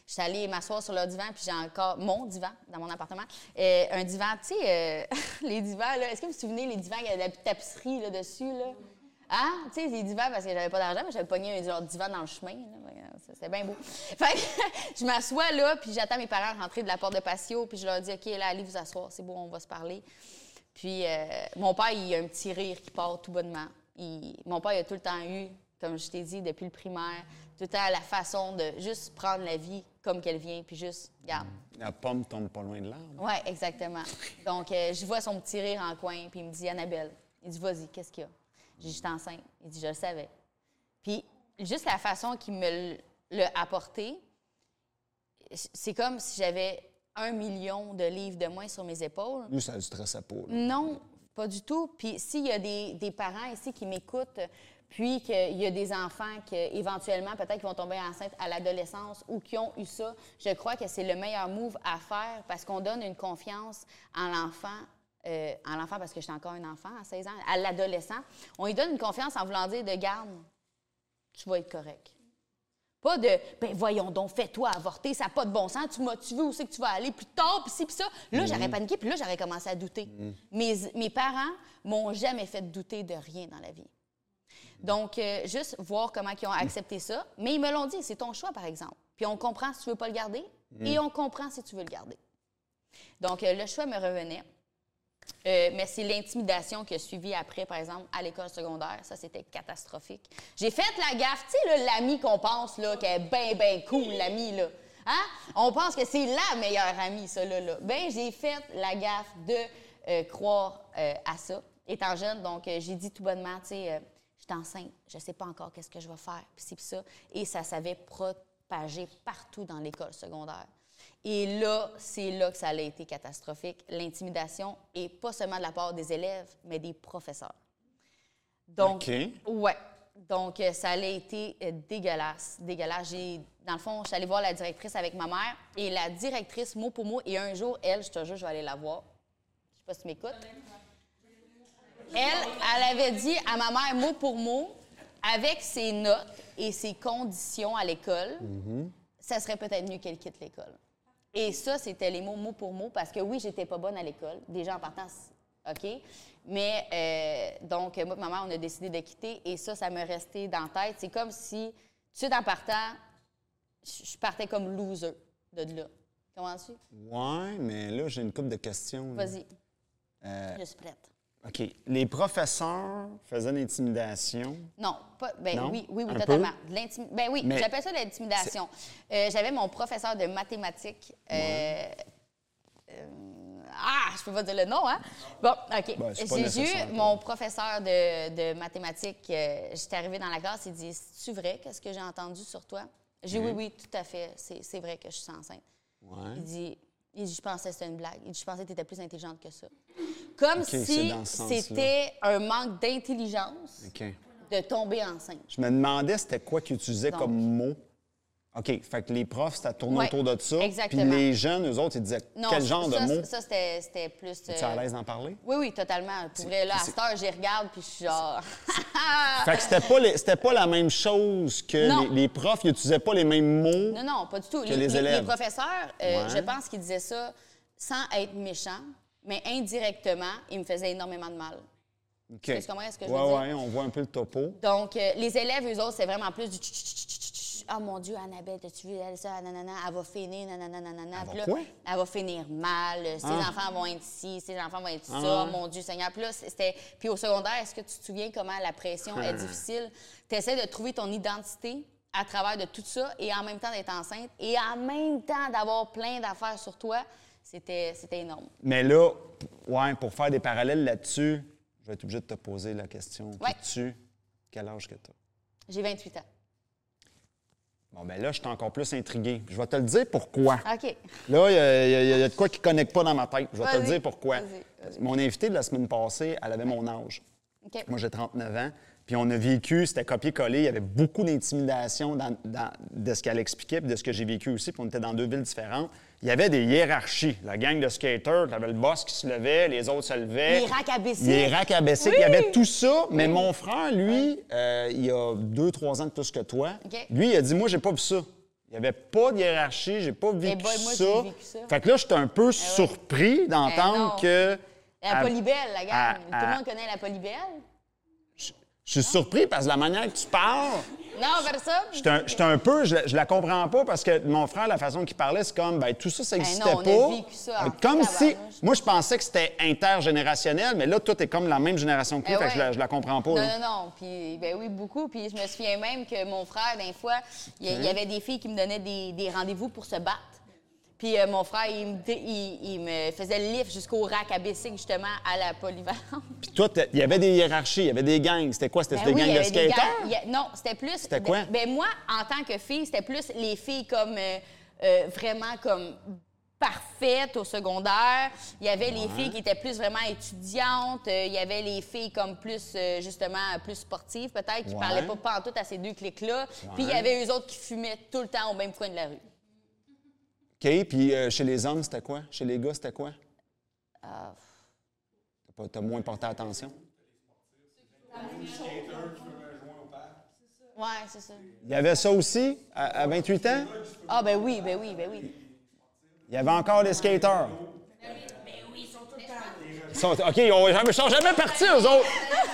Je suis allée m'asseoir sur leur divan, puis j'ai encore mon divan dans mon appartement. Euh, un divan, tu sais, euh, les divans, là, est-ce que vous vous souvenez les divans, il y a de la tapisserie là, dessus, là? Hein? Tu sais, les divans, parce que j'avais pas d'argent, mais j'avais pogné un genre divan dans le chemin. là. Ça, C'était bien beau. Fait que je m'assois là, puis j'attends mes parents rentrer de la porte de patio, puis je leur dis, OK, là, allez vous asseoir, c'est beau, on va se parler. Puis euh, mon père, il a un petit rire qui part tout bonnement. Il- mon père, il a tout le temps eu, comme je t'ai dit, depuis le primaire, tout le temps la façon de juste prendre la vie comme qu'elle vient, puis juste, regarde. La pomme tombe pas loin de l'arbre. Oui, exactement. Donc, euh, je vois son petit rire en coin, puis il me dit Annabelle, il dit Vas-y, qu'est-ce qu'il y a? J'ai dit Je enceinte. Il dit Je le savais. Puis, juste la façon qu'il me l'a apporté, c'est comme si j'avais un million de livres de moins sur mes épaules. Nous, ça ne stressait pas. là. Non, pas du tout. Puis s'il y a des, des parents ici qui m'écoutent, puis qu'il y a des enfants qui, éventuellement, peut-être qui vont tomber enceintes à l'adolescence ou qui ont eu ça, je crois que c'est le meilleur move à faire parce qu'on donne une confiance en l'enfant. euh, en l'enfant, parce que j'étais encore un enfant à 16 ans, à l'adolescent, on lui donne une confiance en voulant dire de garde, tu vas être correct. Pas de, ben voyons donc, fais-toi avorter, ça n'a pas de bon sens, tu m'as tu veux où c'est que tu vas aller plus tard, puis ci, puis ça. Là, j'aurais paniqué, puis là, j'aurais commencé à douter. Mes, mes parents m'ont jamais fait douter de rien dans la vie. Donc, euh, juste voir comment ils ont accepté ça. Mais ils me l'ont dit, c'est ton choix, par exemple. Puis on comprend si tu veux pas le garder et on comprend si tu veux le garder. Donc, euh, le choix me revenait. Euh, mais c'est l'intimidation qui a suivi après, par exemple, à l'école secondaire. Ça, c'était catastrophique. J'ai fait la gaffe, tu sais, l'ami qu'on pense, là, qui est bien, bien cool, l'ami, là. Hein? On pense que c'est la meilleure amie, ça, là. là. Ben, j'ai fait la gaffe de euh, croire euh, à ça, étant jeune. Donc, j'ai dit tout bonnement, tu sais, je suis enceinte, je sais pas encore qu'est-ce que je vais faire, puis puis ça. Et ça s'avait propagé partout dans l'école secondaire. Et là, c'est là que ça a été catastrophique, l'intimidation, et pas seulement de la part des élèves, mais des professeurs. Donc, OK. ouais. Donc, euh, ça a été euh, dégueulasse, dégueulasse. Dans le fond, je suis allée voir la directrice avec ma mère, et la directrice, mot pour mot, et un jour, elle, je te jure, je vais aller la voir. Je sais pas si tu m'écoutes. Elle, elle avait dit à ma mère, mot pour mot, avec ses notes et ses conditions à l'école, ça serait peut-être mieux qu'elle quitte l'école. Et ça, c'était les mots mot pour mot, parce que oui, j'étais pas bonne à l'école. Déjà en partant, OK? Mais euh, donc, moi et ma mère, on a décidé de quitter, et ça, ça me restait dans la tête. C'est comme si, tout de suite en partant, je partais comme loser de là. Comment tu? Ouais, mais là, j'ai une couple de questions. Vas-y. Euh, Je suis prête. OK. Les professeurs faisaient l'intimidation? Non, pas, ben Non? oui, oui, oui, Un totalement. Ben oui, Mais- j'appelle ça l'intimidation. Euh, J'avais mon professeur de mathématiques. euh, euh, ah, je peux pas dire le nom, hein? Bon, OK. Ben, J'ai eu mon professeur de, de mathématiques. J'étais arrivée dans la classe, il dit C'est-tu vrai, qu'est-ce que j'ai entendu sur toi? J'ai dit Oui, oui, tout à fait. C'est c'est vrai que je suis enceinte. Ouais. Il dit, il dit, je pensais que c'était une blague. Il dit, je pensais que tu étais plus intelligente que ça. Comme si c'était un manque d'intelligence de tomber enceinte. Je me demandais c'était quoi qu'ils utilisaient Donc. comme mot. OK. Fait que les profs, tourné Ouais, autour de ça. exactement. Puis les jeunes, eux autres, ils disaient Non, quel genre ça, de mots? Ça, c'était plus. Tu es euh, à l'aise d'en parler? Oui, oui, totalement. Pour vrai, là, à cette heure, j'y regarde, puis je suis genre. Fait que c'était pas, les- pas la même chose que les, les profs, ils utilisaient pas les mêmes mots. Non, non, pas du tout. Que les élèves. professeurs, euh, Ouais. je pense qu'ils disaient ça sans être méchants, mais indirectement, ils me faisaient énormément de mal. OK. Tu comprends ce que je ouais, veux dire? Ouais, on voit un peu le topo. Donc, euh, les élèves, eux autres, c'est vraiment plus du Ah mon Dieu, Annabelle, t'as-tu vu elle, ça? Nanana, elle va finir, nanana, nanana. Elle va quoi? Elle va finir mal. Ses Ah. enfants vont être ici, ses enfants vont être ça. Ah. Mon Dieu Seigneur. Puis là, c'était... Puis au secondaire, est-ce que tu te souviens comment la pression Ah. est difficile? Tu essaies de trouver ton identité à travers de tout ça et en même temps d'être enceinte et en même temps d'avoir plein d'affaires sur toi. C'était, c'était énorme. Mais là, ouais, pour faire des parallèles là-dessus, je vais être obligé de te poser la question. Ouais. Tu, quel âge que tu as? J'ai 28 ans. Bon, ben là, je suis encore plus intrigué. Je vais te le dire pourquoi. OK. Là, il y, a- y y de quoi qui ne connecte pas dans ma tête. Je vais te le dire pourquoi. Mon invitée de la semaine passée, elle avait mon âge. Moi, j'ai 39 ans. Puis on a vécu, c'était copié-collé. Il y avait beaucoup d'intimidation dans, dans- de ce qu'elle expliquait, puis de ce que j'ai vécu aussi. Puis on était dans deux villes différentes. Il y avait des hiérarchies. La gang de skaters, tu avais le boss qui se levait, les autres se levaient. Les racks à bicycle. Les racks à. Il y avait tout ça. Mais mon frère, lui, euh, il a deux, trois ans de plus que toi. Lui, il a dit Moi, j'ai pas vu ça. Il n'y avait pas de hiérarchie, j'ai pas vécu boy, moi, ça. j'ai vécu ça. Fait que là, j'étais un peu surpris d'entendre non. que. La à- polybelle, la gang. à- Tout le monde connaît la polybelle? Je suis surpris parce que la manière que tu parles, Non, personne. j'étais un, j'étais un peu, je, la- je la comprends pas parce que mon frère, la façon qu'il parlait, c'est comme, ben tout ça, ça n'existait on a pas. vécu ça en comme si, moi, je pensais que c'était intergénérationnel, mais là, tout est comme la même génération que lui, fait que je, la, je la comprends pas. Non, là. non, non. Puis, ben oui, beaucoup. Puis je me souviens même que mon frère, des fois, il y, y avait des filles qui me donnaient des, des rendez-vous pour se battre. Puis euh, mon frère, il me, dé- il, il me faisait le lift jusqu'au rack à bicycle, justement, à la polyvalente. Puis toi, il y avait des hiérarchies, il y avait des gangs. C'était quoi? C'était Ben des oui, gangs de. Il y a- non, c'était plus. C'était quoi? Ben moi, en tant que fille, c'était plus les filles comme euh, euh, vraiment comme parfaites au secondaire. Il y avait les filles qui étaient plus vraiment étudiantes. Euh, il y avait les filles comme plus euh, justement plus sportives peut-être qui Ouais. parlaient pas pantoute à ces deux clics-là. Puis il y avait eux autres qui fumaient tout le temps au même coin de la rue. OK, puis euh, chez les hommes, c'était quoi? Chez les gars, c'était quoi? T'as moins porté attention? ouais, c'est ça. Il y avait ça aussi, à, à 28 ans? Ah ben oui, ben oui, ben oui. Il y avait encore des skaters. Sont, OK, jamais- ils sont jamais partis, eux autres.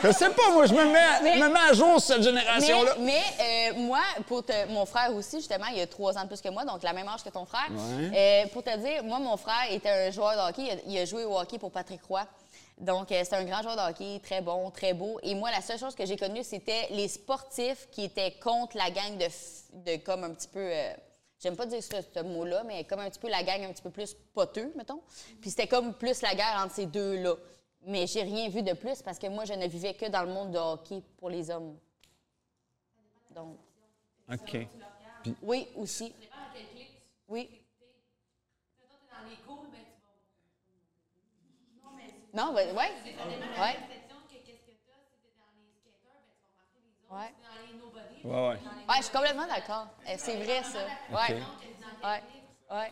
Je sais pas, moi, je me mets, Mais- me mets à jour sur cette génération-là. mais, euh, moi, pour te- mon frère aussi, justement, il a trois ans de plus que moi, donc la même âge que ton frère. Ouais. Euh, pour te dire, moi, mon frère était un joueur de hockey. Il a, il a joué au hockey pour Patrick Roy. Donc, euh, c'est un grand joueur de hockey, très bon, très beau. Et moi, la seule chose que j'ai connue, c'était les sportifs qui étaient contre la gang de, f- de comme un petit peu. J'aime pas dire ce, ce mot-là, mais comme un petit peu la gang un petit peu plus poteux, mettons. Puis c'était comme plus la guerre entre ces deux-là. Mais j'ai rien vu de plus parce que moi, je ne vivais que dans le monde de hockey pour les hommes. Donc, OK. oui, aussi. Oui. Non, ben, ouais. Ouais. Ouais. Ouais, ouais. Ouais, je suis complètement d'accord. Euh, C'est vrai, ça. Ouais. Ouais. Ouais.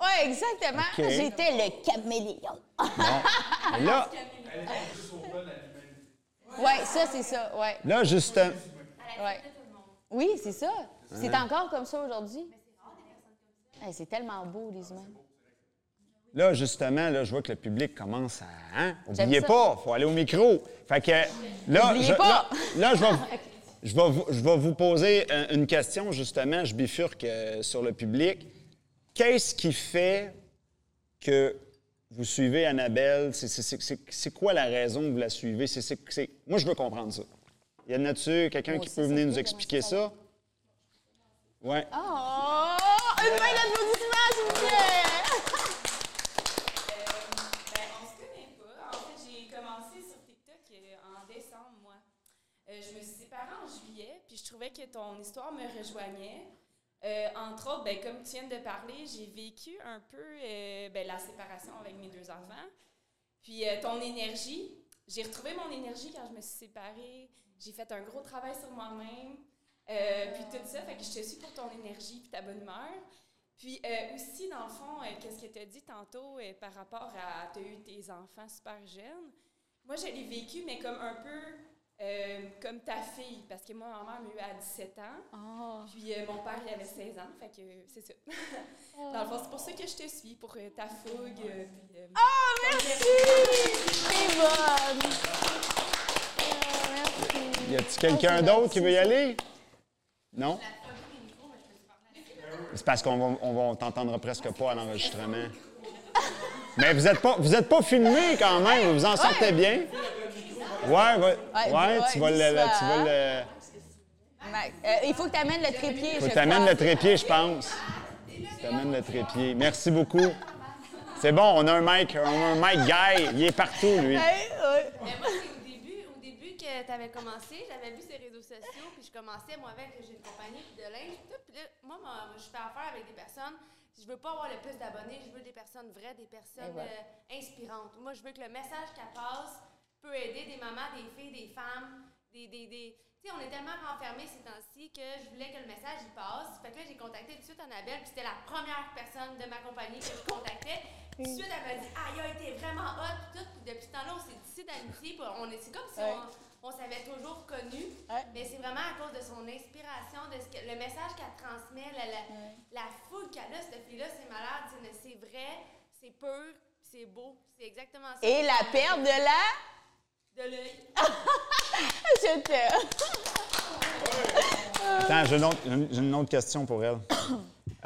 Ouais, exactement. OK. J'étais le caméléon. Là, Ouais, ça, c'est ça. Ouais. là, justement, Ouais. Oui, c'est ça. C'est encore comme ça aujourd'hui. Hey, c'est tellement beau, les humains. Là, justement, là, je vois que le public commence à. Hein? Oubliez pas, faut aller au micro. Fait que là, je, pas. là, là, je vais, vous- je vais vous, je vais vous poser euh, une question, justement. Je bifurque euh, sur le public. Qu'est-ce qui fait que vous suivez Annabelle? C'est- c'est- C'est c'est- c'est quoi la raison que vous la suivez? C'est- c'est- c'est- Moi, je veux comprendre ça. Y en a-tu quelqu'un qui peut venir nous expliquer ça? Ouais. Oh! Une main d'applaudissement, s'il vous plaît! Ben, on se connaît pas. En fait, j'ai commencé sur TikTok euh, en décembre, moi. Euh, je me suis séparée en juillet, puis je que ton histoire me rejoignait. Euh, entre autres, ben, comme tu viens de parler, j'ai vécu un peu euh, ben, la séparation avec mes deux enfants. Puis euh, ton énergie, j'ai retrouvé mon énergie quand je me suis séparée. J'ai fait un gros travail sur moi-même. Puis tout ça, fait que je te suis pour ton énergie et ta bonne humeur. Puis aussi, dans le fond, qu'est-ce que tu as dit tantôt par rapport à tu as eu tes enfants super jeunes? Moi, je l'ai vécu, mais comme un peu euh, comme ta fille, parce que moi, ma mère m'a eu à 17 ans. Oh. Puis euh, mon père, il avait 16 ans, fait que euh, c'est ça. Dans le fond, c'est pour ça que je te suis, pour euh, ta fougue. puis, Oh, merci! C'est bonne! Merci. Y a-t-il quelqu'un d'autre qui veut y aller? Non? C'est parce qu'on va, on va, t'entendra presque pas à l'enregistrement. Mais vous n'êtes pas, vous êtes pas filmé quand même, vous vous en sortez bien. Ouais, ouais, ouais, ouais, tu vas le, tu vas hein? le, euh, il faut que tu amènes le trépied. faut je que t'amènes crois. le trépied, je pense. T'amènes le trépied. Merci beaucoup. C'est bon, on a un mic, on a un mic guy, il est partout, lui. Mais moi, c'est au début, au début que tu avais commencé, j'avais vu ces réseaux sociaux, puis je commençais, moi, avec, j'ai une compagnie puis de linge, puis tout. Puis là, moi, moi, je fais affaire avec des personnes. Je veux pas avoir le plus d'abonnés, je veux des personnes vraies, des personnes euh, inspirantes. Moi, je veux que le message qu'elle passe peut aider des mamans, des filles, des femmes, des. des, des tu sais, on est tellement renfermés ces temps-ci que je voulais que le message y passe. Fait que là, j'ai contacté tout de suite Annabelle, puis c'était la première personne de ma compagnie que je contactais. Puis tout de suite, elle m'a dit Ah, il a été vraiment hot, puis tout. Puis depuis ce temps-là, on s'est tissé d'amitié. on est, c'est comme si Ouais. on, on s'avait toujours connus. Ouais. Mais c'est vraiment à cause de son inspiration, de ce que, le message qu'elle transmet, la, la, la foule qu'elle a, cette fille-là, c'est malade, c'est, c'est vrai, c'est pur, c'est beau. C'est exactement ça. Et la perte de la. De l'œil. Je t'aime. Attends, j'ai une, autre, j'ai une autre question pour elle.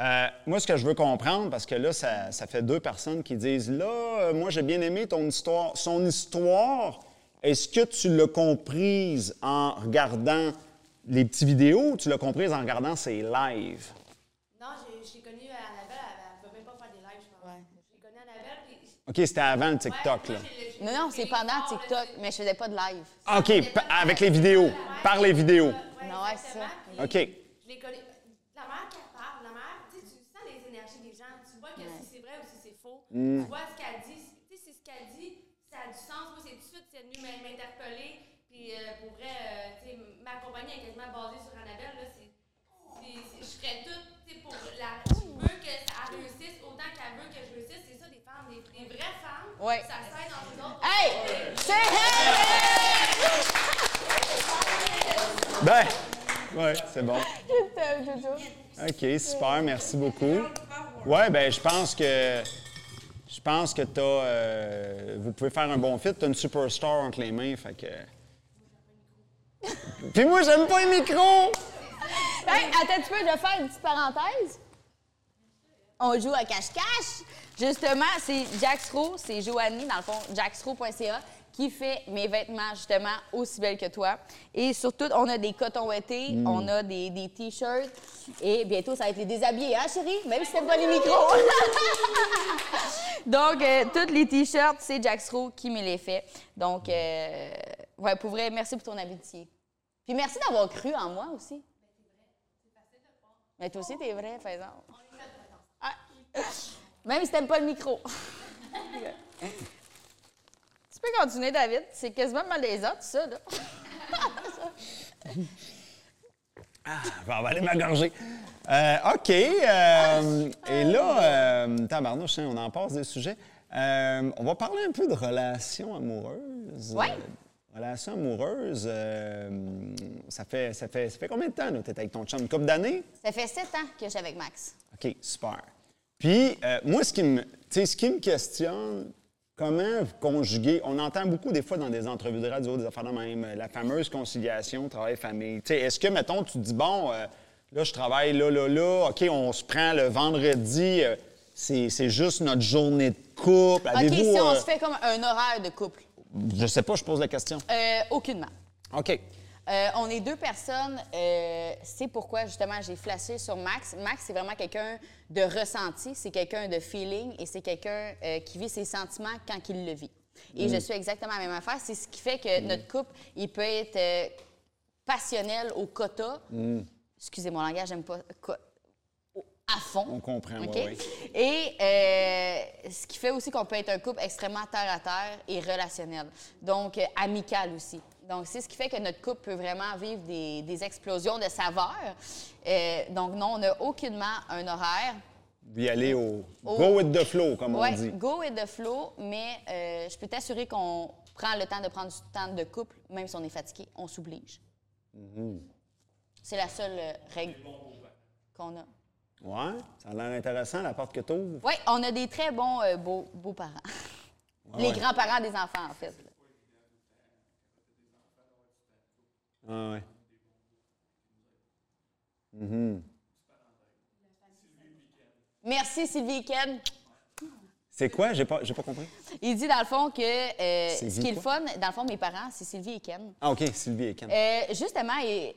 Euh, moi, ce que je veux comprendre, parce que là, ça, ça fait deux personnes qui disent Là, euh, moi, j'ai bien aimé ton histoire. Son histoire, est-ce que tu l'as comprise en regardant les petites vidéos ou tu l'as comprise en regardant ses lives? Non, j'ai, je l'ai connue à Annabelle, elle ne peut même pas faire des lives, je pense. Ouais. Je l'ai connue à Annabelle, puis. OK, c'était avant le TikTok, Ouais, là. Non, non, c'est pendant TikTok, c'est- mais je faisais pas de live. OK, avec les vidéos. Par les vidéos. Non, ouais, exactement, ça. OK. Je l'ai connue. La mère qui parle, la mère, tu sens les énergies des gens. Tu vois que si c'est vrai ou si c'est faux. Mm. Tu vois ce qu'elle dit. Tu sais, si ce qu'elle dit, ça a du sens. Moi, c'est tout de suite, c'est venu m'in- m'interpeller. Puis euh, pour vrai, euh, tu sais, ma compagnie est quasiment basée sur Annabelle. Là, c'est, c'est- c'est- je ferais tout, tu pour la. Je veux que ça réussisse autant qu'elle veut que je réussisse. C'est ça, des femmes, des, des vraies femmes. Ouais. Ça s'aide dans les autres. Hey! C'est Ben, ouais, c'est bon. Je t'aime, Jojo. OK, super, merci beaucoup. Ouais, ben je pense que je pense que t'as euh, vous pouvez faire un bon fit, t'as une superstar entre les mains, fait que Puis moi, j'aime pas les micros. Hey, attends un petit peu, je vais faire une petite parenthèse. On joue à cache-cache. Justement, c'est Jaxro, c'est Joanie, dans le fond, jaxro.ca, qui fait mes vêtements, justement, aussi belles que toi. Et surtout, on a des cotons ouettés, on a des, des T-shirts. Et bientôt, ça va être les déshabillés, hein, chérie? Même si c'est pas les micros. Donc, euh, tous les T-shirts, c'est Jaxro qui me les fait. Donc, euh, ouais, pour vrai, merci pour ton amitié. Puis merci d'avoir cru en moi aussi. Mais toi aussi, t'es vrai, par exemple. Ah. Même si t'aimes pas le micro. tu peux continuer, David. C'est quasiment malaisant, tout ça, là. Je vais avaler ma gorgée. Euh, OK. euh, et là, euh, tabarnouche, hein, on en passe des sujets. Euh, on va parler un peu de relations amoureuses. Ouais. Relations amoureuses, euh, ça, fait, ça, fait, ça fait combien de temps, là, tu avec ton chum? Une couple d'années? Ça fait sept ans que je suis avec Max. OK, super. Puis, euh, moi, ce qui, me, ce qui me questionne, comment vous conjuguer, on entend beaucoup des fois dans des entrevues de radio, des affaires de même, euh, la fameuse conciliation travail-famille. Est-ce que, mettons, tu te dis, bon, euh, là, je travaille là, là, là, OK, on se prend le vendredi, euh, c'est juste notre journée de couple. OK, si on euh, se fait comme un horaire de couple. Je sais pas, je pose la question. Euh, aucunement. OK. Euh, on est deux personnes. euh, c'est pourquoi, justement, j'ai flashé sur Max. Max, c'est vraiment quelqu'un de ressenti, c'est quelqu'un de feeling et c'est quelqu'un euh, qui vit ses sentiments quand il le vit. Et je suis exactement la même affaire. C'est ce qui fait que notre couple, il peut être passionnel au quota. Excusez mon langage, j'aime pas. À fond. On comprend, OK? ouais, ouais. Et euh, ce qui fait aussi qu'on peut être un couple extrêmement terre à terre et relationnel. Donc, euh, amical aussi. Donc, c'est ce qui fait que notre couple peut vraiment vivre des, des explosions de saveurs. Euh, donc, non, on n'a aucunement un horaire. Vous y allez au Au- go with the flow, comme Ouais, on dit. go with the flow, mais je peux t'assurer qu'on prend le temps de prendre du temps de couple, même si on est fatigué, on s'oblige. Mm-hmm. C'est la seule règle qu'on a. Ouais, ça a l'air intéressant, la porte que tu ouvres. Oui, on a des très bons euh, beaux, beaux-parents. Les ouais. grands-parents des enfants, en fait. Ah ouais. Mhm. Merci, Sylvie Ken. C'est quoi? J'ai pas, pas compris. Il dit, dans le fond, que euh, ce qui est le fun, dans le fond, mes parents, c'est Sylvie et Ken. Ah, OK, Sylvie et Ken. Euh, justement, et,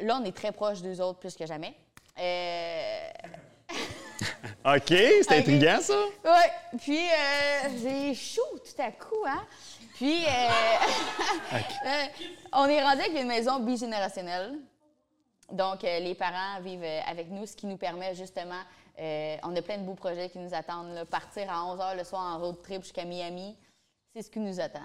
là, on est très proches d'eux autres plus que jamais. Euh, OK, c'est Ok. intriguant, ça. Oui, puis euh, j'ai chaud tout à coup, hein? Puis, euh, euh, on est rendu avec une maison bigénérationnelle. Donc, les parents vivent avec nous, ce qui nous permet justement, on a plein de beaux projets qui nous attendent. là. Partir à 11 h le soir en road trip jusqu'à Miami, c'est ce qui nous attend.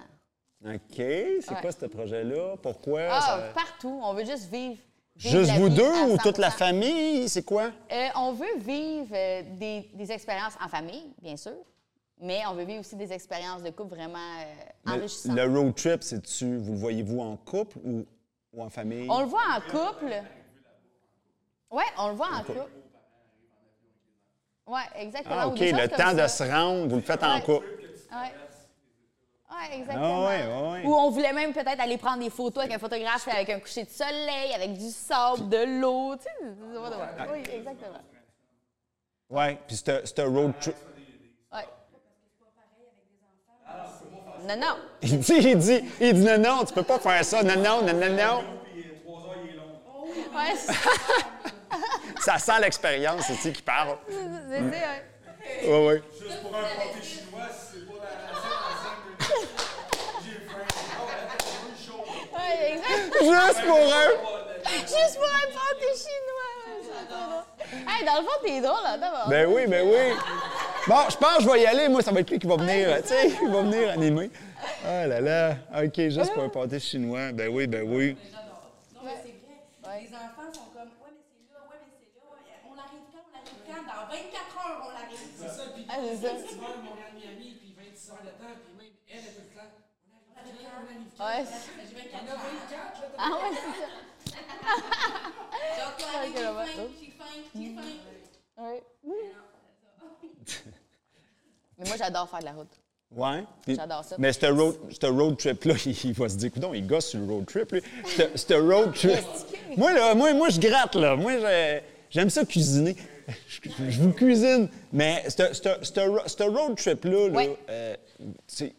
OK, c'est Ouais. quoi ce projet-là? Pourquoi? Ah, ça- partout, on veut juste vivre. Juste vous deux ou toute la 100%. famille? C'est quoi? Euh, on veut vivre euh, des, des expériences en famille, bien sûr, mais on veut vivre aussi des expériences de couple vraiment euh, enrichissantes. le road trip, c'est-tu, vous le voyez-vous en couple ou, ou en famille? On le voit en couple. Oui, on le voit en couple. Oui, exactement. Ah, Ou OK, des choses le comme temps de ça. se rendre, vous le faites en Ouais. couple. Ouais. Ouais, exactement. Ah, ouais, ouais, ouais. Ou on voulait même peut-être aller prendre des photos avec un photographe avec un coucher de soleil, avec du sable, de l'eau. Tu sais, voir. Oui, exactement. Ouais, puis ce ce road trip. Non, non. Il dit, il dit, il dit non, non, tu peux pas faire ça. Non, non, non, non, non. Ouais, Ça sent l'expérience, c'est tu qui parle. c'est-. Oui, oui. Juste pour un chinois, si c'est pas la la scène enceinte de j'ai faim. Ah ouais, elle fait une chose. Ouais, exact. Juste pour un. Juste pour un pâté chinois. Hey, dans le fond, t'es drôle, là, d'abord. Ben oui, ben oui. Bon, je pense que je vais y aller. Moi, ça va être lui qui va venir, euh, tu sais, il va venir animer. Ah là là. OK, juste pour un pâté chinois. Ben oui, ben oui. Non, mais c'est vrai. Les enfants sont comme, ouais, mais c'est là, ouais, mais c'est là. On arrive quand, on arrive quand? Dans 24 heures, on arrive. C'est ça, puis Ah, c'est ça. festival Montréal-Miami, puis 26 heures de temps, puis même elle, elle peut le temps. On arrive quand? On arrive quand? Ouais. J'ai 24 On a heures. 24, là, Ah ouais, c'est ça. Ouais. Mais moi, j'adore faire de la route. Ouais. J'adore ça. Mais ce road, ce road trip-là, il va se dire, coudonc, il gosse sur le road trip, lui. Ce ce road trip. moi, là, moi, moi, je gratte, là. Moi, je- j'aime ça cuisiner. Je, je vous cuisine. Mais ce- ce ce ro- ce road trip-là, euh,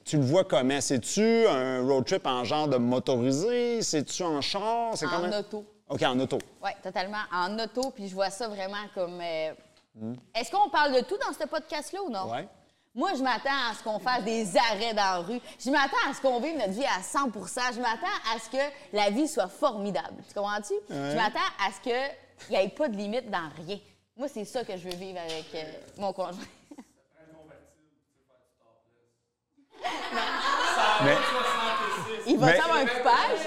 tu le vois comment? C'est-tu un road trip en genre de motorisé? C'est-tu en char? C'est En auto. OK, en auto. Oui, totalement. En auto, puis je vois ça vraiment comme. euh, Hmm. Est-ce qu'on parle de tout dans ce podcast-là ou non? Ouais. Moi, je m'attends à ce qu'on fasse des arrêts dans la rue. Je m'attends à ce qu'on vive notre vie à 100% Je m'attends à ce que la vie soit formidable. Tu comprends-tu? Je m'attends à ce qu'il n'y ait pas de limite dans rien. Moi, c'est ça que je veux vivre avec euh, mon conjoint. Mais, Il va Mais- avoir un coupage?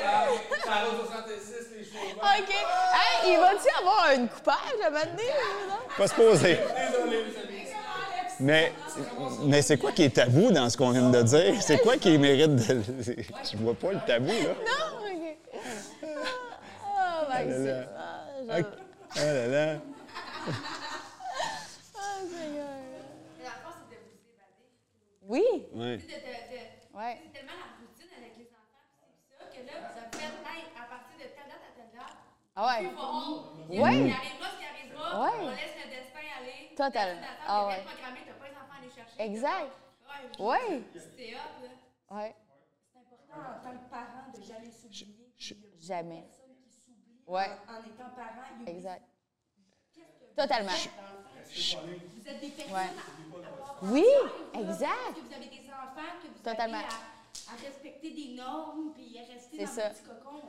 Ça route 66, les cheveux. OK. Hey, il va-tu avoir un coupage à un moment donné? non? pas se poser. Mais, mais c'est quoi qui est tabou dans ce qu'on vient de dire? C'est quoi qui mérite de. Je vois pas le tabou, là. Non? OK. Oh, Maxime. Ah, j'adore. Ok. Oh là là. Ah. Oui. Ouais. De, de, de- Ouais. C'est tellement la routine avec les enfants, puis c'est ça, que là, vous avez fait, hey, à partir de telle date à telle date, Ah ouais. bon. Ouais. Il arrivera ce qui arrivera, Ouais. on laisse le destin aller. Ah n'attend, ouais. t'es bien programmé, t'as pas les enfants à aller chercher. Exact. Ouais. Ouais. C'était hop, là. Ouais. C'est important en tant que parent de jamais s'oublier. Jamais. Personne qui s'oublie Ouais. en, en étant parent. il Exact. Totalement. Vous êtes des personnes Ouais. à- Oui, Parce exact. que vous avez des enfants, que vous Totalement. avez à, à respecter des normes, puis à rester C'est dans ça. un petit cocon.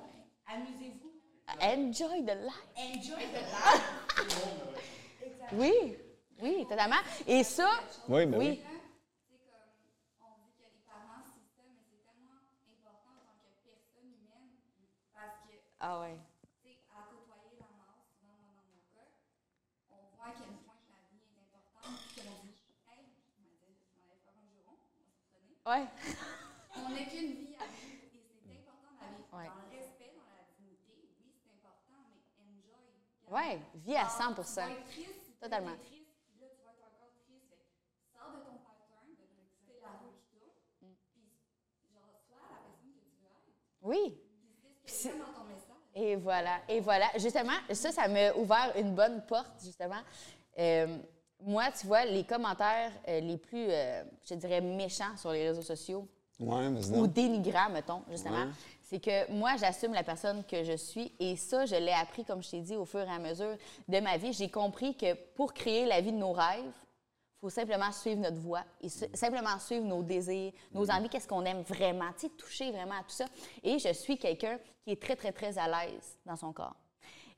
Amusez-vous. Enjoy the life. Enjoy the life. Oui. Oui, totalement. Et ça, Oui, ben oui. oui. C'est comme, on dit que les parents, c'est ça, mais c'est tellement important en tant que Ah ouais. Tu sais, à côtoyer la mort, souvent, moi, dans mon cas, on voit à quel point que la vie est importante. Puis on dit, hey, je m'en disais, je m'en allais faire un juron, on va se prenait. Ouais. On n'a qu'une vie à vivre et c'est important Ouais. dans le respect, dans la dignité. Oui, c'est important, mais enjoy. Ouais, vis à 100 Tu vas être triste, tu vas Totalement. être triste, puis là, tu vas être encore triste. Fait que sors de ton pattern, de c'est la roue qui tourne, Mm. puis genre, sois la personne que tu veux être. Oui. Puis c'est ce que tu dans ton message. Et voilà, et voilà. Justement, ça, ça m'a ouvert une bonne porte, justement. Euh, moi, tu vois, les commentaires euh, les plus, euh, je dirais, méchants sur les réseaux sociaux Ouais, ou dénigrants, mettons, justement, Ouais. c'est que moi, j'assume la personne que je suis. Et ça, je l'ai appris, comme je t'ai dit, au fur et à mesure de ma vie. J'ai compris que pour créer la vie de nos rêves, il faut simplement suivre notre voie et su- simplement suivre nos désirs, nos envies, qu'est-ce qu'on aime vraiment, tu sais, toucher vraiment à tout ça. Et je suis quelqu'un qui est très, très, très à l'aise dans son corps.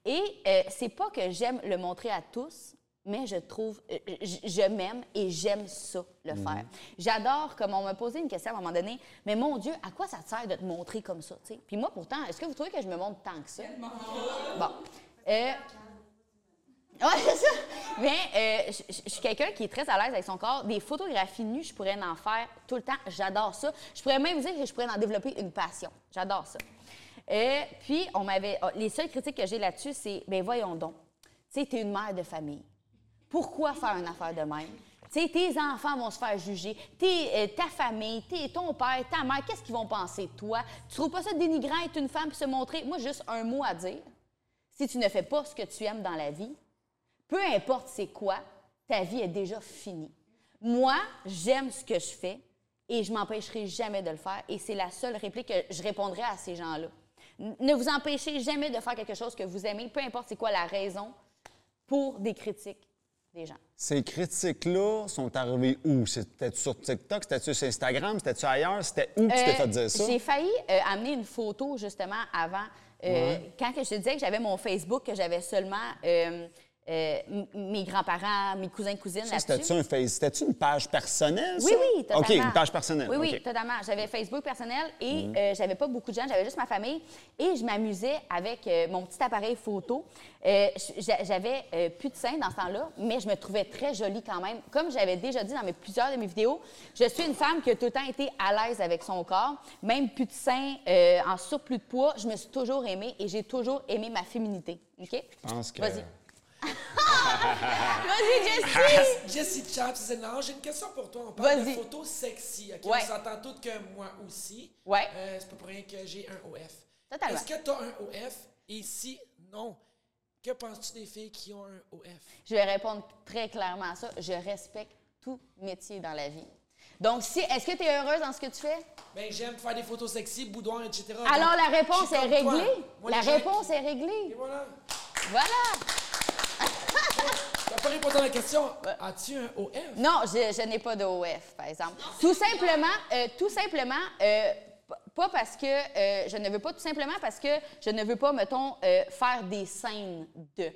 Et euh, c'est pas que j'aime le montrer à tous, mais je trouve, euh, je, je m'aime et j'aime ça, le faire. J'adore, comme on m'a posé une question à un moment donné, mais mon Dieu, à quoi ça te sert de te montrer comme ça, tu sais? Puis moi, pourtant, est-ce que vous trouvez que je me montre tant que ça? Bon. Euh, Ouais, c'est ça. Mais euh, je suis quelqu'un qui est très à l'aise avec son corps. Des photographies nues, je pourrais en faire tout le temps. J'adore ça. Je pourrais même dire que je pourrais en développer une passion. J'adore ça. Euh, puis, on m'avait. oh, Les seules critiques que j'ai là-dessus, c'est ben voyons donc. Tu sais, t'es une mère de famille. Pourquoi faire une affaire de même? Tes enfants vont se faire juger. Euh, ta famille, ton père, ta mère, qu'est-ce qu'ils vont penser de toi? Tu trouves pas ça dénigrant être une femme puis se montrer? Moi, juste un mot à dire. Si tu ne fais pas ce que tu aimes dans la vie, peu importe c'est quoi, ta vie est déjà finie. Moi, j'aime ce que je fais et je m'empêcherai jamais de le faire. Et c'est la seule réplique que je répondrai à ces gens-là. Ne vous empêchez jamais de faire quelque chose que vous aimez, peu importe c'est quoi la raison, pour des critiques des gens. Ces critiques-là sont arrivées où? C'était sur TikTok? C'était sur Instagram? C'était-tu ailleurs? C'était où que tu t'es Euh, fait dire ça? J'ai failli euh, amener une photo justement avant. euh, Quand je te disais que j'avais mon Facebook, que j'avais seulement euh, euh, mes grands-parents, mes cousins, cousines là-dessus. C'était-tu un face- C'était-tu une page personnelle? Oui, ça? oui, totalement. OK, une page personnelle. Oui, oui, totalement. J'avais Facebook personnel et euh, j'avais pas beaucoup de gens, j'avais juste ma famille et je m'amusais avec euh, mon petit appareil photo. Euh, j'a- j'avais plus de seins dans ce temps-là, mais je me trouvais très jolie quand même. Comme j'avais déjà dit dans mes, plusieurs de mes vidéos, je suis une femme qui a tout le temps été à l'aise avec son corps, même plus de seins, en surplus de poids, je me suis toujours aimée et j'ai toujours aimé ma féminité. OK? Je pense que... Vas-y. Vas-y, Jessie! Jessie Chat, c'est non, j'ai une question pour toi. On parle de photos sexy. ok? Ouais. On s'entend toutes que moi aussi. Ouais. Euh, c'est pas pour rien que j'ai un OF. Totalement. Est-ce que tu as un OF? Et si non, que penses-tu des filles qui ont un OF? Je vais répondre très clairement à ça. Je respecte tout métier dans la vie. Donc, si, est-ce que tu es heureuse dans ce que tu fais? Ben, j'aime faire des photos sexy, boudoir, etc. Alors, Donc, la réponse est réglée. Moi, La réponse qui- est réglée. Et voilà. Voilà. À la question. As-tu un OF? Non, je, je n'ai pas de OF, par exemple. Tout simplement, euh, tout simplement, euh, pas parce que euh, je ne veux pas, tout simplement parce que je ne veux pas, mettons, faire des scènes de.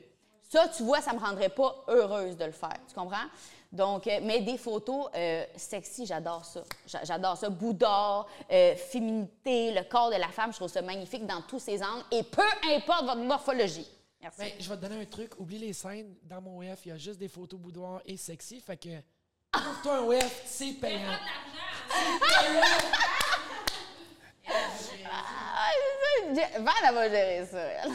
Ça, tu vois, ça me rendrait pas heureuse de le faire. Tu comprends? Donc, euh, mais des photos euh, sexy, j'adore ça. J'a- J'adore ça. Bouddha, euh, féminité, le corps de la femme, je trouve ça magnifique dans tous ses angles. Et peu importe votre morphologie. Merci. Ben, je vais te donner un truc. Oublie les scènes. Dans mon OF, il y a juste des photos boudoir et sexy. Fait que, pour toi, un OF, c'est payant. Ah, c'est ça. Je- Val, elle va gérer ça, elle.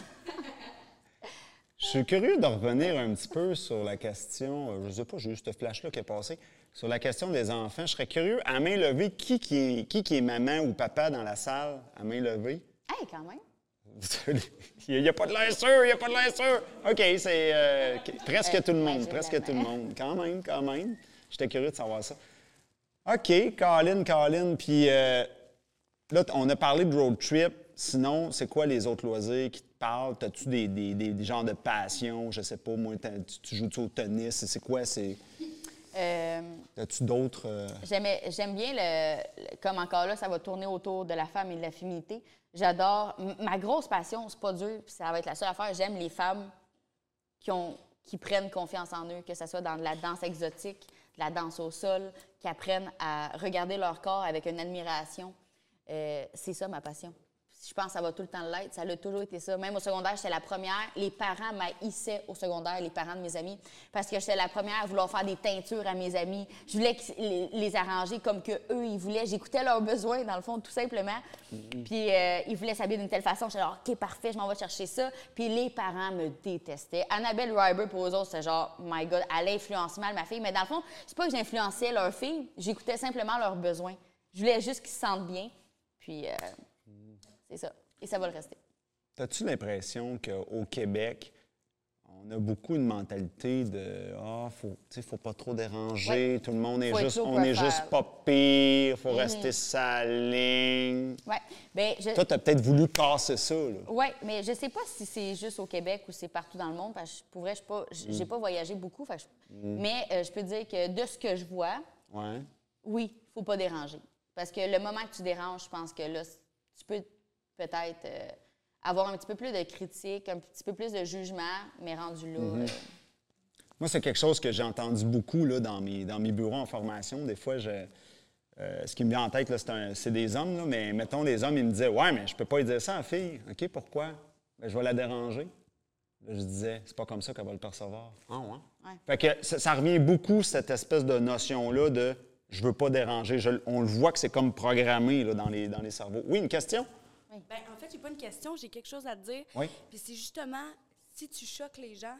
Je suis curieux de revenir un petit peu sur la question, euh, je sais pas, j'ai eu ce flash-là qui est passé, sur la question des enfants. Je serais curieux, à main levée, qui qui est, qui qui est maman ou papa dans la salle, à main levée? Hey, quand même. Il n'y a pas de l'air sûr, il n'y a pas de l'air sûr. OK, c'est euh, qu- presque tout le monde, presque tout le monde. Quand même, quand même. J'étais curieux de savoir ça. OK, Colin, Colin, puis euh, là, on a parlé de road trip. Sinon, c'est quoi les autres loisirs qui te parlent? As-tu des, des, des- des genres de passion? Je sais pas, moi, tu, tu joues-tu au tennis? C'est quoi? C'est... Euh, As-tu d'autres... euh, J'aime bien, le, le- comme encore là, ça va tourner autour de la femme et de la féminité. J'adore. Ma grosse passion, c'est pas dur, puis ça va être la seule affaire. J'aime les femmes qui, ont, qui prennent confiance en eux, que ce soit dans de la danse exotique, de la danse au sol, qui apprennent à regarder leur corps avec une admiration. Euh, c'est ça ma passion. Je pense que ça va tout le temps l'être. Ça a toujours été ça. Même au secondaire, j'étais la première. Les parents m'haïssaient au secondaire, les parents de mes amis, parce que j'étais la première à vouloir faire des teintures à mes amis. Je voulais les, les arranger comme que eux ils voulaient. J'écoutais leurs besoins, dans le fond, tout simplement. Puis euh, ils voulaient s'habiller d'une telle façon. J'étais genre, OK, parfait, je m'en vais chercher ça. Puis les parents me détestaient. Annabelle Ryber, pour eux autres, c'était genre, my God, elle influence mal ma fille. Mais dans le fond, c'est pas que j'influençais leur fille, j'écoutais simplement leurs besoins. Je voulais juste qu'ils se sentent bien. Puis euh, c'est ça. Et ça va le rester. As-tu l'impression qu'au Québec, on a beaucoup une mentalité de Ah, faut, tu sais, faut pas trop déranger, tout le monde est Faut juste, on est juste pas pire, faut rester sa ligne. Ouais. Ben, je... Toi, t'as peut-être voulu casser ça. Oui, mais je sais pas si c'est juste au Québec ou c'est partout dans le monde. Parce que pour vrai, je pas- j'ai pas voyagé beaucoup. je- Mais euh, je peux dire que de ce que je vois, Ouais. oui, faut pas déranger. Parce que le moment que tu déranges, je pense que là, tu peux peut-être euh, avoir un petit peu plus de critique, un petit peu plus de jugement, mais rendu là. euh, Moi, c'est quelque chose que j'ai entendu beaucoup là, dans, mes, dans mes bureaux en formation. Des fois, je, euh, ce qui me vient en tête, là, c'est, un- c'est des hommes, là, mais mettons, des hommes, ils me disaient Ouais, mais je peux pas lui dire ça à la fille. OK, pourquoi? Ben, Je vais la déranger. Là, je disais C'est pas comme ça qu'elle va le percevoir. Ah, ouais. Ouais. Fait que ça, ça revient beaucoup, cette espèce de notion-là de je veux pas déranger. Je- on le voit que c'est comme programmé là, dans, les, dans les cerveaux. Oui, une question? Ben, en fait, j'ai pas une question, j'ai quelque chose à te dire. Oui. Puis c'est justement, si tu choques les gens,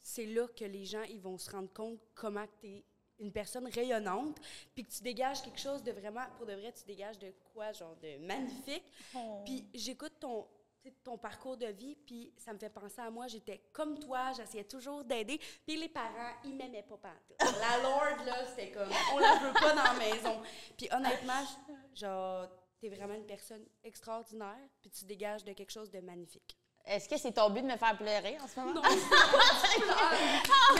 c'est là que les gens ils vont se rendre compte comment tu es une personne rayonnante, puis que tu dégages quelque chose de vraiment, pour de vrai, tu dégages de quoi, genre de magnifique. Puis j'écoute ton, ton parcours de vie, puis ça me fait penser à moi, j'étais comme toi, j'essayais toujours d'aider, puis les parents, ils m'aimaient pas partout. La Lord, là, c'était comme, on la veut pas dans la maison. Puis honnêtement, j- genre, t'es vraiment une personne extraordinaire, puis tu dégages de quelque chose de magnifique. Est-ce que c'est ton but de me faire pleurer en ce moment? Non, Mais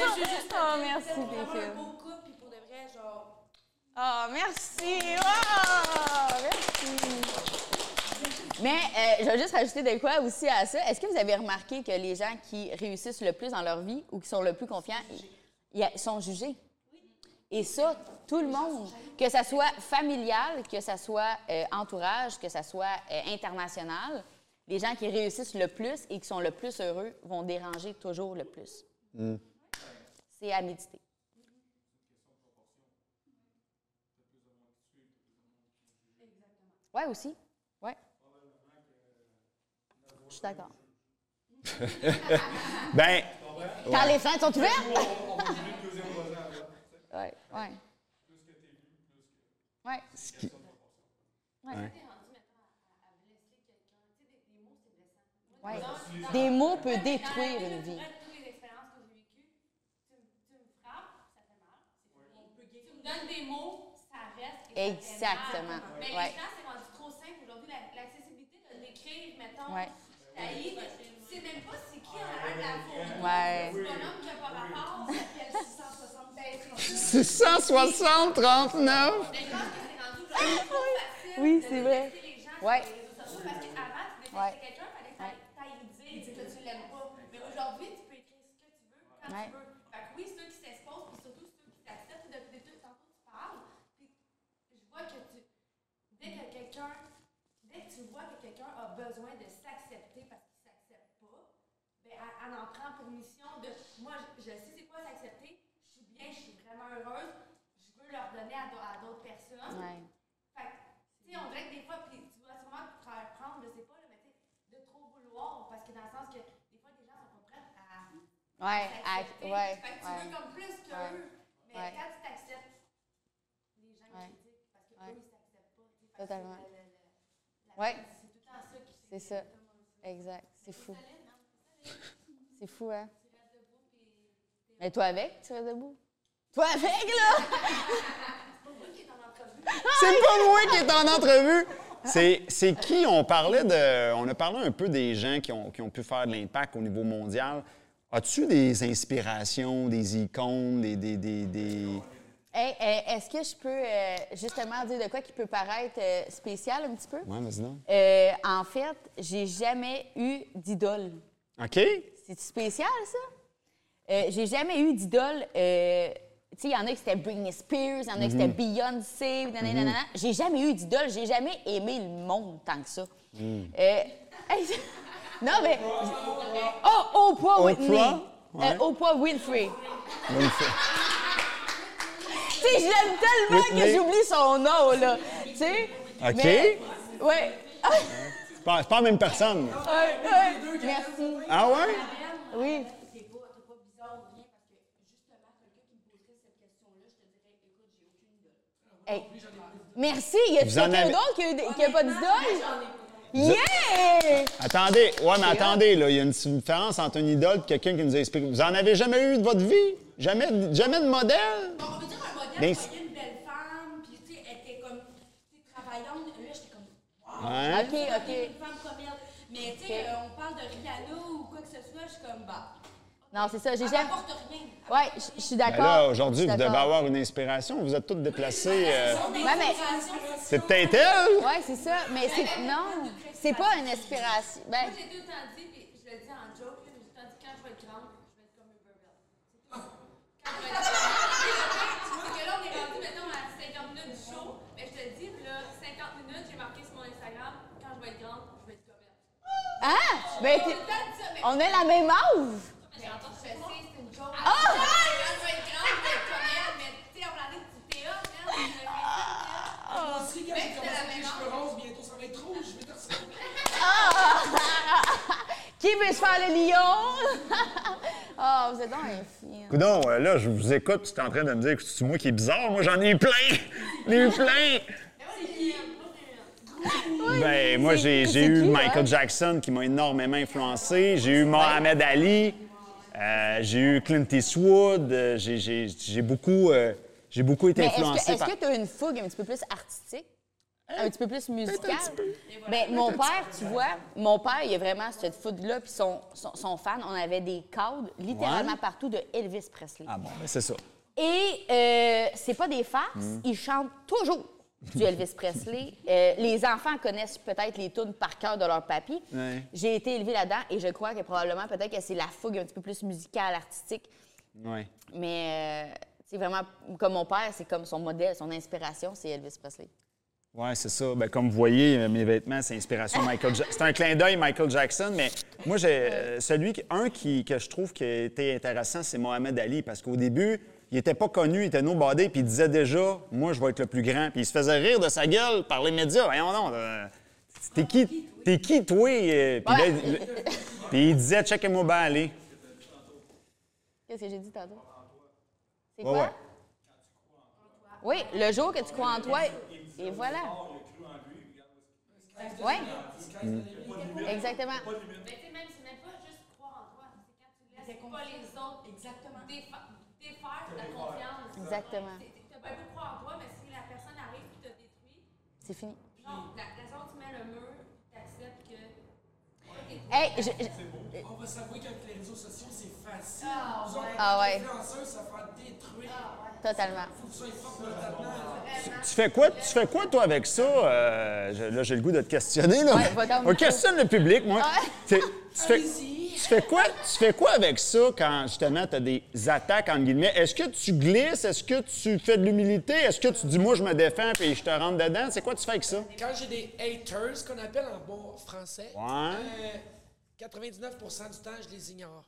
je veux juste te Oh, merci, un beau couple, puis pour de vrai, genre... Oh, merci! Wow! Merci! Mais euh, je vais juste rajouter de quoi aussi à ça. Est-ce que vous avez remarqué que les gens qui réussissent le plus dans leur vie ou qui sont le plus confiants, ils, ils sont jugés? Et ça, tout le monde, que ça soit familial, que ça soit euh, entourage, que ça soit euh, international, les gens qui réussissent le plus et qui sont le plus heureux vont déranger toujours le plus. C'est à méditer. Ouais, aussi. Ouais. Je suis d'accord. Ben, Quand les fenêtres sont ouvertes? Ouais, ouais. Ouais. ce qui- Ouais. Ouais. Des mots peuvent détruire une vie. Que des mots, ça reste. Exactement. Mais Ouais. les gens, c'est rendu trop simple aujourd'hui. La- L'accessibilité de l'écrire, mettons, Ouais. Sais même pas c'est qui en arrière de la photo. Ouais. C'est un homme qui a pas rapport, ça s'appelle 660 660, 39. Mais je pense que c'est rendu genre trop facile Oui, de c'est vrai. gens Ouais. sur les réseaux sociaux parce qu'avant, tu détectais Ouais. quelqu'un, fallait que t'ailles- t'ailles lui dire que tu l'aimes pas. Mais aujourd'hui, tu peux écrire ce que tu veux, quand Ouais. tu veux. Fait que oui, ceux qui s'exposent, puis surtout ceux qui depuis tantôt tu parles, puis je vois que tu, dès que quelqu'un, dès que tu vois que quelqu'un a besoin de s'accepter parce qu'il s'accepte pas, ben, elle, elle en prend pour mission de, moi, je, je sais c'est quoi s'accepter, je suis bien, je suis vraiment heureuse, je veux leur donner à, d'au- à d'autres personnes. Ouais. Fait que, tu sais, on dirait que des fois, puis tu dois sûrement te faire prendre, je sais pas, là, mais tu sais, de trop vouloir, parce que dans le sens que des fois, les gens sont pas prêts à Ouais, à- ouais, Fait que tu ouais. veux comme plus qu'eux. Ouais. Mais quand tu t'acceptes, les gens critiquent parce qu'eux, Ouais. ils s'acceptent pas. tu que Totalement. Ouais. C'est tout le temps ça qui C'est ça. Exact. C'est fou. C'est fou, hein? Mais toi avec, tu restes debout? Toi avec, là? C'est pas moi qui est en entrevue. C'est, c'est qui? On parlait de. On a parlé un peu des gens qui ont, qui ont pu faire de l'impact au niveau mondial. As-tu des inspirations, des icônes, des. des, des, des- Hey, Est-ce que je peux euh, justement dire de quoi qui peut paraître euh, spécial un petit peu? Ouais, vas-y donc. Euh, en fait, j'ai jamais eu d'idole. OK? C'est spécial, ça? Euh, j'ai jamais eu d'idole il y en a qui c'était Britney Spears, il y en a qui c'était Beyoncé, nanana, nanana. J'ai jamais eu d'idole, j'ai jamais aimé le monde tant que ça. Euh, hey, non, mais. Oh, Oprah Whitney. Euh, Oprah Winfrey. Tu sais, je l'aime tellement que j'oublie son nom, là. Tu sais? OK. Mais- ouais. C'est pas, la même personne. Merci. Ah ouais? Oui. Hey. Merci. Y en quelqu'un avez- d'autre qui a, eu des- qui a pas d'idole? Yeah! Attendez, ouais, mais C'est attendez, là, il y a une différence entre une idole et quelqu'un qui nous a expliqué. Vous en avez jamais eu de votre vie? Jamais, jamais de modèle? On veut dire un modèle, Ben, je voyais une belle femme, puis tu sais, elle était comme, tu sais, travaillante. Là, j'étais comme, wow, Ouais. OK, OK. une femme comme elle. Mais tu sais, euh, on parle de Rihanna ou quoi que ce soit, je suis comme, bah, Non, c'est ça. J'ai jamais. n'apporte rien. Ouais, je suis Ben d'accord. là, aujourd'hui, vous devez avoir une inspiration. Vous êtes toutes déplacées. euh, Ouais, mais. C'est peut-être elle? Ouais, c'est ça. Mais c'est. Non, c'est pas une inspiration. Ben, Moi, j'ai tout le temps dit, puis je le dis en joke, mais j'ai dit, quand je vais être grande, je vais être comme Uber Bell. C'est tout. Quand je vais être grande. Tu vois que là, on est rendu, mettons, à 50 minutes du show, mais je te dis, là, 50 minutes, j'ai marqué sur mon Instagram, quand je vais être grande, je vais être comme elle. ah! Ben, ça, on a la même âge! mais j'entends, je sais, c'est une joke. Ah! Quand je vais être grande, je vais être comme elle, mais tu sais, on parlait de petit théâtre, hein, on a fait ça, Moi aussi, quand j'ai c'était commencé la avec les même cheveux roses, bientôt ça va être rouge. Je vais te ressembler. Qui veut se faire le lion? Ah, vous êtes donc un film. Coudon, euh, là, je vous écoute, tu es en train de me dire que c'est moi qui est bizarre. Moi, j'en ai eu plein! J'en ai eu plein! Ben, moi, j'ai eu qui, Michael ouais? Jackson qui m'a énormément influencé. J'ai eu Mohamed Ali. Euh, j'ai eu Clint Eastwood. euh, j'ai- j'ai j'ai beaucoup, euh, j'ai beaucoup été Mais est-ce influencé est-ce que tu as une fougue un petit peu plus artistique? Un petit peu plus musicale? Ben, mon père, tu vois, mon père, il a vraiment cette fougue-là, puis son, son, son fan, on avait des cadres littéralement Ouais. partout de Elvis Presley. Ah bon, ben c'est ça. Et euh, c'est pas des farces, Mm. ils chantent toujours du Elvis Presley. Euh, les enfants connaissent peut-être les tunes par cœur de leur papy. Ouais. J'ai été élevée là-dedans et je crois que probablement peut-être que c'est la fougue un petit peu plus musicale, artistique. Ouais. Mais euh, c'est vraiment comme mon père, c'est comme son modèle, son inspiration, c'est Elvis Presley. Ouais, c'est ça. Ben, comme vous voyez, euh, mes vêtements, c'est inspiration Michael Jackson. C'est un clin d'œil Michael Jackson, mais moi, j'ai euh, celui, qui- un qui, que je trouve qui été intéressant, c'est Mohamed Ali, parce qu'au début, il était pas connu, il était nobody, puis il disait déjà, moi, je vais être le plus grand. Puis il se faisait rire de sa gueule par les médias. Voyons non, euh, t'es qui, t'es qui, toi? Puis, il- puis il disait, checkez-moi bien aller. Qu'est-ce que j'ai dit tantôt? C'est Ouais, quoi? ouais. Oui, le jour que tu crois en toi, et voilà. Oui. Exactement. Mais tu sais, même, c'est même pas juste croire en toi, c'est quand tu laisses pas les autres Exactement. défa- défaire ta confiance. Exactement. Tu as pas pu croire en toi, mais si la personne arrive et te détruit, C'est fini. non, la, la tu mets le mur. Hey, je- je- On va s'avouer qu'avec les réseaux sociaux, c'est facile. Ah, autres, Ah, ouais. influenceurs, ça fait détruire. totalement. Faut que tu sois fais quoi, tu fais quoi toi, avec ça? Euh, je- là, j'ai le goût de te questionner. Là. Ouais. On questionne le public, moi. Ouais. Tu fais, tu, fais quoi, tu fais quoi avec ça quand, justement, tu as des attaques, entre guillemets? Est-ce que tu glisses? Est-ce que tu fais de l'humilité? Est-ce que tu dis, moi, je me défends puis je te rentre dedans? C'est quoi tu fais avec ça? Quand j'ai des haters, qu'on appelle en bon français, Ouais. euh, 99% du temps, je les ignore.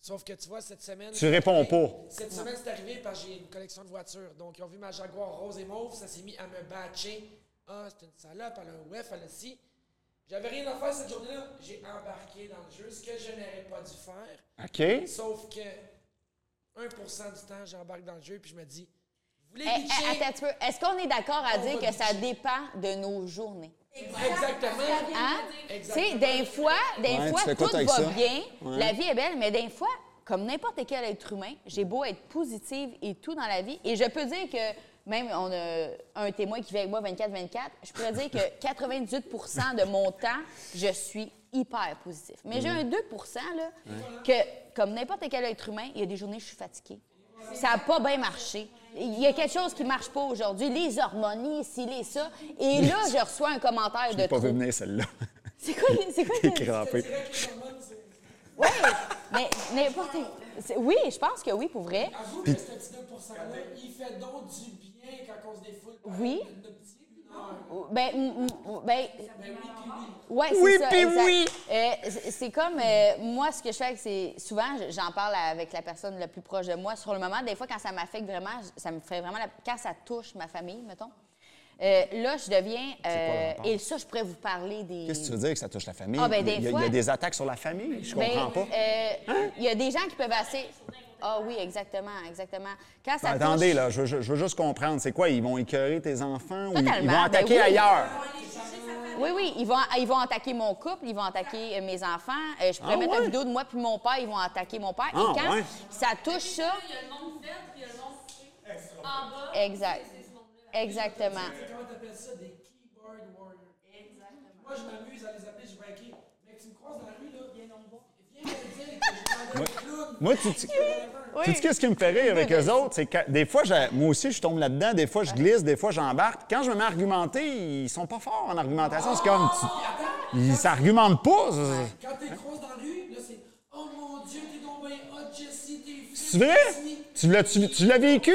Sauf que tu vois, cette semaine. Tu réponds arrivé- pas. Cette semaine, c'est arrivé parce que j'ai une collection de voitures. Donc, ils ont vu ma Jaguar rose et mauve, ça s'est mis à me batcher. Ah, c'est une salope, elle a un WEF, elle a ci. J'avais rien à faire cette journée-là. J'ai embarqué dans le jeu, ce que je n'aurais pas dû faire. OK. Sauf que 1% du temps, j'embarque dans le jeu puis je me dis, vous voulez Hey, hey, un petit peu. Est-ce qu'on est d'accord à On dire que ça dépend de nos journées? Exactement. Hein? Tu Exactement. sais, des fois, des Ouais, fois tout va ça? bien, Ouais. la vie est belle, mais des fois, comme n'importe quel être humain, j'ai beau être positive et tout dans la vie, et je peux dire que même on a un témoin qui vit avec moi 24-24, je pourrais dire que 98% de mon temps, je suis hyper positif. Mais j'ai un 2 là, que, comme n'importe quel être humain, il y a des journées où je suis fatiguée. Ça n'a pas bien marché. Il y a quelque chose qui ne marche pas aujourd'hui. Les hormones, ici, les ça. Et là, je reçois un commentaire de J'ai pas vu venir celle-là. C'est quoi, c'est quoi T'es crampé. Ouais, Mais n'importe. c'est- Oui, je pense que oui, pour vrai. Avoue que ce petit 2%-là, il fait donc du bien quand on se défoule. Oui. notre petit. Ben, ben, oui, puis oui. Ouais, c'est Oui, ça, puis exact. oui. Euh, c'est- comme euh, moi, ce que je fais, c'est souvent, j'en parle avec la personne la plus proche de moi. Sur le moment, des fois, quand ça m'affecte vraiment, ça me fait vraiment, la- quand ça touche ma famille, mettons. euh, là, je deviens. euh, et ça, je pourrais vous parler des. Qu'est-ce que tu veux dire que ça touche la famille? Ah, ben, il, y a, des il y a fois- des attaques sur la famille? Je Ben, comprends pas. euh, Il y a des gens qui peuvent assez. Ah oui, exactement, exactement. Quand ça Ben, attendez, touche- là, je, veux ju- je veux juste comprendre. C'est quoi? Ils vont écœurer tes enfants ou ils- Totalement, vont ben attaquer oui. ailleurs? Oui, oui, ils vont, ils vont attaquer mon couple, ils vont attaquer euh, mes enfants. Euh, je pourrais Ah, mettre ouais? une vidéo de moi puis mon père, ils vont attaquer mon père. Ah, Et quand ouais? ça touche ça, Il y a le monde fait, puis il y a le monde en bas. exact. Exactement. Comment t'appelles ça? Des keyboard warriors? Exactement. Moi, je m'amuse à les appeler, je vais. Mec, tu me croises dans la rue, là. Viens donc voir. Viens me dire que je. Moi, tu, tu, tu sais qu'est-ce qui me fait rire avec eux autres? C'est que des fois, moi aussi, je tombe là-dedans. Des fois, je glisse. Des fois, j'embarque. Quand je me mets à argumenter, ils sont pas forts en argumentation. C'est comme... tu- ils s'argumentent pas. Quand t'es croises dans la rue, là, c'est Oh mon Dieu, t'es donc bien hot, Jessie, t'es. C'est vrai? Tu l'as, tu, tu l'as vécu?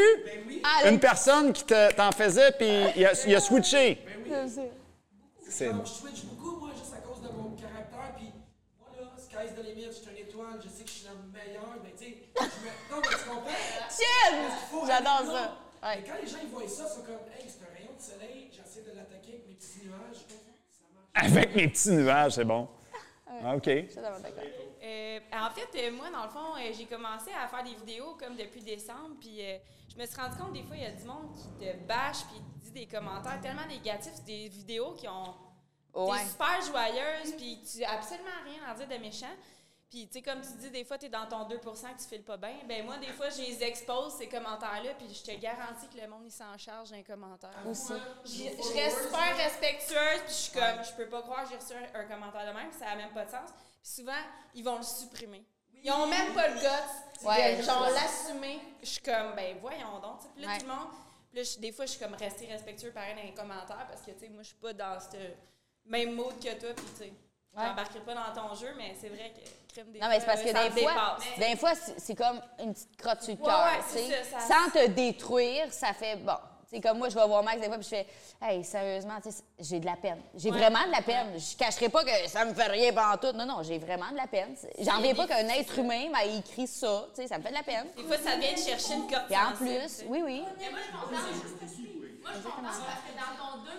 Ah, Une personne qui te- t'en faisait, puis il a, il a switché. C'est Genre, je switch beaucoup, moi, juste à cause de mon caractère. Puis moi, là, sky's the limit, je suis une étoile, je sais que je suis la meilleure. Mais tu sais, je me- non, mais tu Faut J'adore ça. Ouais. Et quand les gens ils voient ça, ils sont comme Hey, c'est un rayon de soleil, j'essaie de l'attaquer avec mes petits nuages. Ça marche. Avec mes petits nuages, c'est bon. Ah, OK. Je suis totalement d'accord. Euh, en fait, euh, moi, dans le fond, euh, j'ai commencé à faire des vidéos comme depuis décembre, puis euh, je me suis rendu compte des fois, il y a du monde qui te bâche puis te dit des commentaires tellement négatifs, des vidéos qui ont Ouais. T'es super joyeuse, puis tu as absolument rien à dire de méchant. Puis, tu sais, comme tu dis, des fois, tu es dans ton 2% que tu files pas bien. Ben moi, des fois, je les expose, ces commentaires-là, puis je te garantis que le monde, il s'en charge d'un commentaire. Aussi. Je je reste super respectueuse, puis je suis comme, je peux pas croire que j'ai reçu un, un commentaire de même, puis ça a même pas de sens. Puis souvent, ils vont le supprimer. Ils ont même pas le guts Ouais. genre l'assumer. Je suis comme, ben voyons donc. tu sais. Puis là, Ouais. tout le monde, puis là, je- des fois, je suis comme restée respectueux pareil dans les commentaires parce que, tu sais, moi, je suis pas dans ce même mood que toi, puis tu sais, Ouais. j'embarquerai pas dans ton jeu, mais c'est vrai que crime des Non, mais c'est parce que des fois, dépasse. des fois, c'est comme une petite crotte sur le Ouais, cœur, ouais, Sans te détruire, ça fait bon. C'est comme moi, je vais voir Max des fois, puis je fais, hey, sérieusement, j'ai de la peine. J'ai Ouais. vraiment de la peine. Je cacherai pas que ça me fait rien pendant tout. Non, non, j'ai vraiment de la peine. J'en reviens pas qu'un être humain m'a écrit ça. Tu sais, ça me fait de la peine. Des fois, ça vient de chercher une corde Et en plus, oui, oui. Mais moi, je contente. Moi, je contente parce que dans ton 2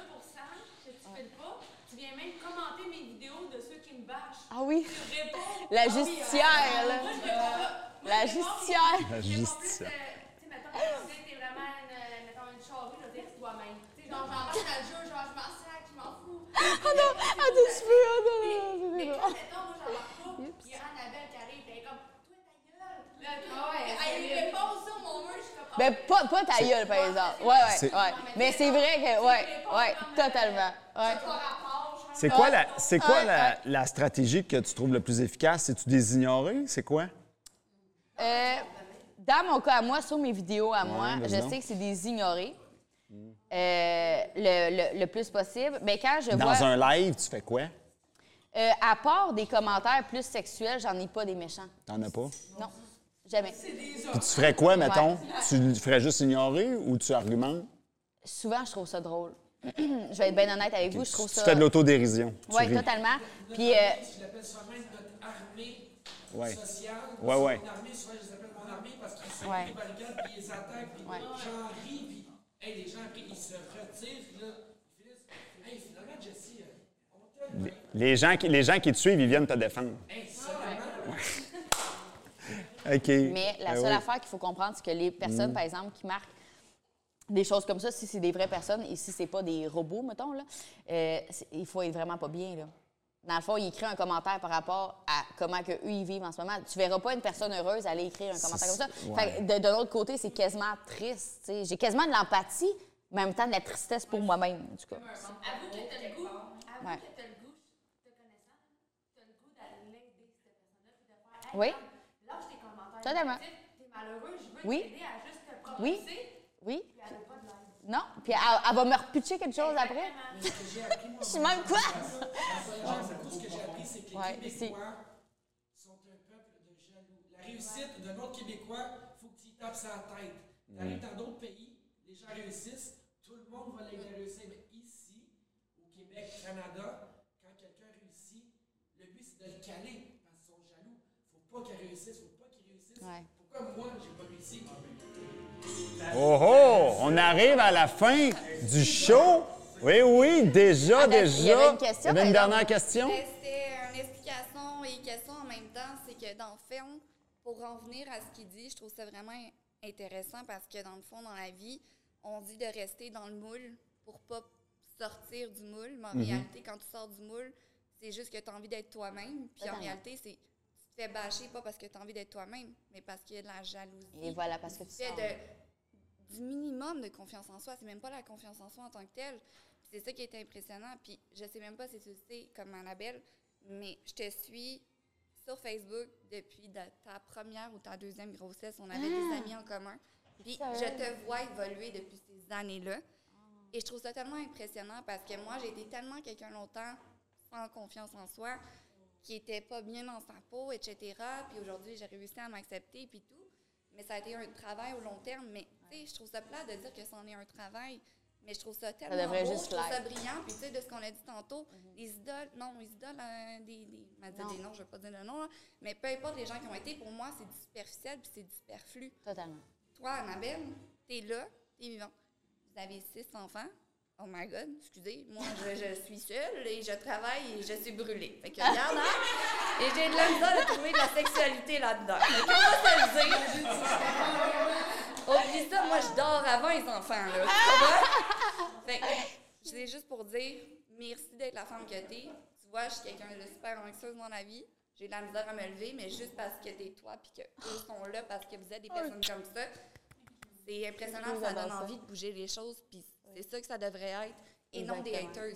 que tu fais pas, tu viens même commenter mes vidéos de ceux qui me bâchent. Ah oui. Tu réponds. La Ah oui, justicière, euh, là. Moi, je réponds pas. Moi, La je réponds, justicière. puis La justicière. euh, Tu sais, mettons, tu que t'es vraiment une, euh, mettons, une charrue, je veux dire toi-même. Tu sais, genre, j'embarque dans le jeu, genre, je m'en sac, je m'en fous. Ah non, ah, des cheveux, ah non, Mais, non, non, mais non. quand, mettons, moi, j'embarque pas, il y a Annabelle qui arrive, elle est comme, toi, ta gueule. Là, elle me répond ça, mon mur, je suis comme, Ben, ah, pas, pas ta gueule, par exemple. Ouais, ouais, ouais. Mais c'est vrai que, ouais, ouais, totalement. Ouais. C'est quoi, la, c'est quoi Ouais, la, ouais. la stratégie que tu trouves le plus efficace? C'est-tu des ignorer? C'est quoi? Euh, dans mon cas à moi, sur mes vidéos à moi, je sais que c'est des ignorés. Euh, le, le- le plus possible. Mais quand je Dans vois. un live, tu fais quoi? euh, à part des commentaires plus sexuels, j'en ai pas des méchants. T'en as pas? Non. Jamais. Puis tu ferais quoi, mettons? Tu ferais juste ignorer ou tu argumentes? Souvent, je trouve ça drôle. Je vais être bien honnête avec vous, je trouve Tu ça. fais de l'autodérision. Tu Oui, totalement. Puis, euh, Je l'appelle souvent même notre armée Ouais. sociale. Ouais, ouais. Mon armée, souvent, je les appelle mon armée parce qu'ils sont Ouais. les barricades, puis ils les attaquent, puis Ouais. j'en ris, puis hey, les gens, après, ils se retirent, puis là, ils finissent. Hey, finalement, Jessie, euh, on t'a. Les gens, qui, les gens qui te suivent, ils viennent te défendre. Hey. OK. Mais la Ah seule oui. affaire qu'il faut comprendre, c'est que les personnes, par exemple, qui marquent des choses comme ça, si c'est des vraies personnes et si c'est pas des robots, mettons, là, euh, il faut être vraiment pas bien. Là. Dans le fond, il écrit un commentaire par rapport à comment que eux ils vivent en ce moment. Tu verras pas une personne heureuse aller écrire un commentaire comme ça. ouais. Fait que de, de l'autre côté, c'est quasiment triste. J'ai quasiment de l'empathie, mais en même temps de la tristesse pour moi-même, en tout cas. Avoue que t'as le goût, avoue Ouais. que t'as le goût, te connaissant, t'as le goût d'aller l'aider, cette personne-là, puis de faire, hey, Oui. lâche tes commentaires Totalement. négatifs, t'es malheureux, je veux Oui. t'aider à juste te propulser, Oui? Puis elle veut pas de l'aide. Non? Puis elle, elle va me repitcher quelque chose après? Ce que j'ai appris, moi, Je suis même quoi? beaucoup, ce que j'ai appris, c'est que les Québécois sont un peuple de jaloux. réussite d'un autre Québécois, faut que tu y tapes sa tête. T'arrives dans d'autres pays, les gens réussissent, tout le monde va à réussir. Mais ici, au Québec, Canada, quand quelqu'un réussit, le but c'est de le caler parce qu'ils sont jaloux. Faut pas qu'il réussisse, faut pas qu'il réussisse. Ouais. Pourquoi moi, j'ai pas réussi? Oh oh! On arrive à la fin du show? Oui, oui, déjà, Ah, ben, déjà. il y avait une question, Il y avait une par dernière question? Mais C'était une explication et question en même temps. C'est que dans le film, pour en venir à ce qu'il dit, je trouve ça vraiment intéressant parce que dans le fond, dans la vie, on dit de rester dans le moule pour pas sortir du moule. Mais en Mhm. réalité, quand tu sors du moule, c'est juste que tu as envie d'être toi-même. Puis en réalité, c'est tu te fais bâcher pas parce que tu as envie d'être toi-même, mais parce qu'il y a de la jalousie. Et voilà, parce que tu fais de, du minimum de confiance en soi. C'est même pas la confiance en soi en tant que telle. C'est ça qui est impressionnant. Puis je sais même pas si tu le sais, comme Annabelle, mais je te suis sur Facebook depuis de- ta première ou ta deuxième grossesse. On avait des amis en commun. Puis je te vois évoluer depuis ces années-là. Et je trouve ça tellement impressionnant parce que moi, j'ai été tellement quelqu'un longtemps sans confiance en soi, qui était pas bien dans sa peau, etc. Puis aujourd'hui, j'ai réussi à m'accepter, puis tout. Mais ça a été un travail au long terme. Mais sais, je trouve ça plat de dire que c'en est un travail. Mais je trouve ça tellement beau, juste je trouve ça brillant. Puis tu sais, de ce qu'on a dit tantôt, les idoles, non, les idoles, euh, des, des, m'a dit Non. des noms, je vais pas dire le nom, là. mais peu importe les gens qui ont été, pour moi, c'est du superficiel puis c'est du superflu. Totalement. Toi, Annabelle, t'es là, t'es vivant. Vous avez six enfants. Oh my God, excusez, moi, je, je suis seule et je travaille et je suis brûlée. Fait que, regarde, hein? Et j'ai de la misère de trouver de la sexualité là-dedans. Fait que, on va se le dire. Oublie ça, moi, je dors avant les enfants, là. Tu? Fait que, c'est juste pour dire merci d'être la femme que t'es. Tu vois, je suis quelqu'un de super anxieuse dans la vie. J'ai de la misère à me lever, mais juste parce que t'es toi puis que eux sont là parce que vous êtes des personnes comme ça, c'est impressionnant, ça donne envie de bouger les choses, puis c'est ça que ça devrait être, et non des haters.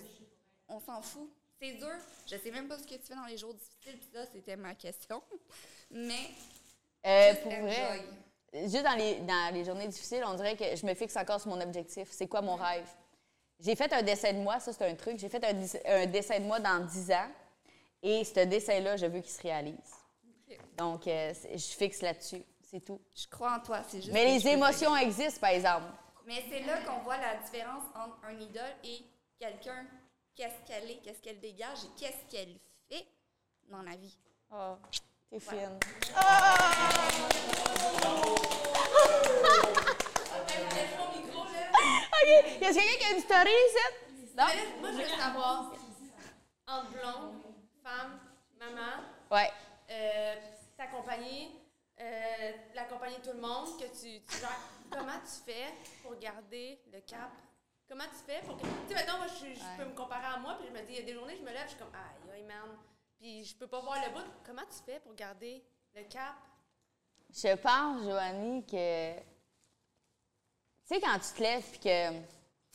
On s'en fout. C'est dur. Je sais même pas ce que tu fais dans les jours difficiles, puis ça, c'était ma question. Mais Euh, pour enjoy. vrai, juste dans les, dans les journées difficiles, on dirait que je me fixe encore sur mon objectif. C'est quoi mon rêve? J'ai fait un dessin de moi, ça c'est un truc. J'ai fait un, dessin de moi dans 10 ans. Et ce dessin-là, je veux qu'il se réalise. Donc, euh, je fixe là-dessus. C'est tout. Je crois en toi, c'est juste. Mais les peux émotions existent, par exemple. Mais c'est là qu'on voit la différence entre un idole et quelqu'un, qu'est-ce qu'elle est, qu'est-ce qu'elle dégage? Et qu'est-ce qu'elle fait dans la vie? Oh, t'es fine. OK. Y a quelqu'un qui a une story ici? Non? Moi, je veux savoir, entre blonde, femme, maman, Ouais. euh, t'accompagner, euh, l'accompagner tout le monde, que tu, tu gères. Comment tu fais pour garder le cap? Comment tu fais pour que. Tu sais, maintenant, moi, je, je peux me comparer à moi, puis je me dis, il y a des journées, je me lève, je suis comme, aïe, aïe, man. Puis je peux pas voir le bout. Comment tu fais pour garder le cap? Je pense, Joanie, que. Tu sais, quand tu te lèves puis que.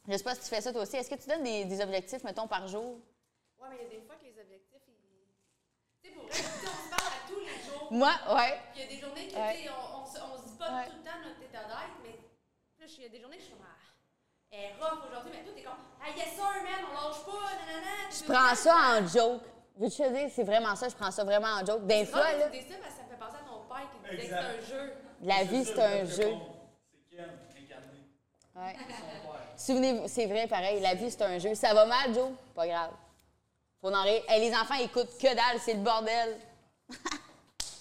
Je sais pas si tu fais ça toi aussi. Est-ce que tu donnes des, des objectifs, mettons, par jour? Ouais, mais il y a des fois que les objectifs, ils. Tu sais, pour vrai, on se parle à tous les jours. Moi, ouais. Puis il y a des journées que, Ouais. tu sais, on, on, se- on se dit pas Ouais. tout le temps notre état d'être, mais là, il y a des journées que je suis comme, ah, elle est rough aujourd'hui, mais toi, t'es comme, ah, yes sir, man, on lâche pas, nanana. Je prends ça en joke. Veux-tu te dire, c'est vraiment ça, je prends ça vraiment en joke. Des fois, là, Tu dis ça parce que ça me fait penser à ton père qui disait que c'est un jeu. la vie, c'est un jeu. C'est Ken, incarné. Ouais. Son père. Souvenez-vous, c'est vrai, pareil, la vie, c'est un jeu. Ça va mal, Joe? Pas grave. Faut en rire. Hey, les enfants écoutent que dalle, c'est le bordel.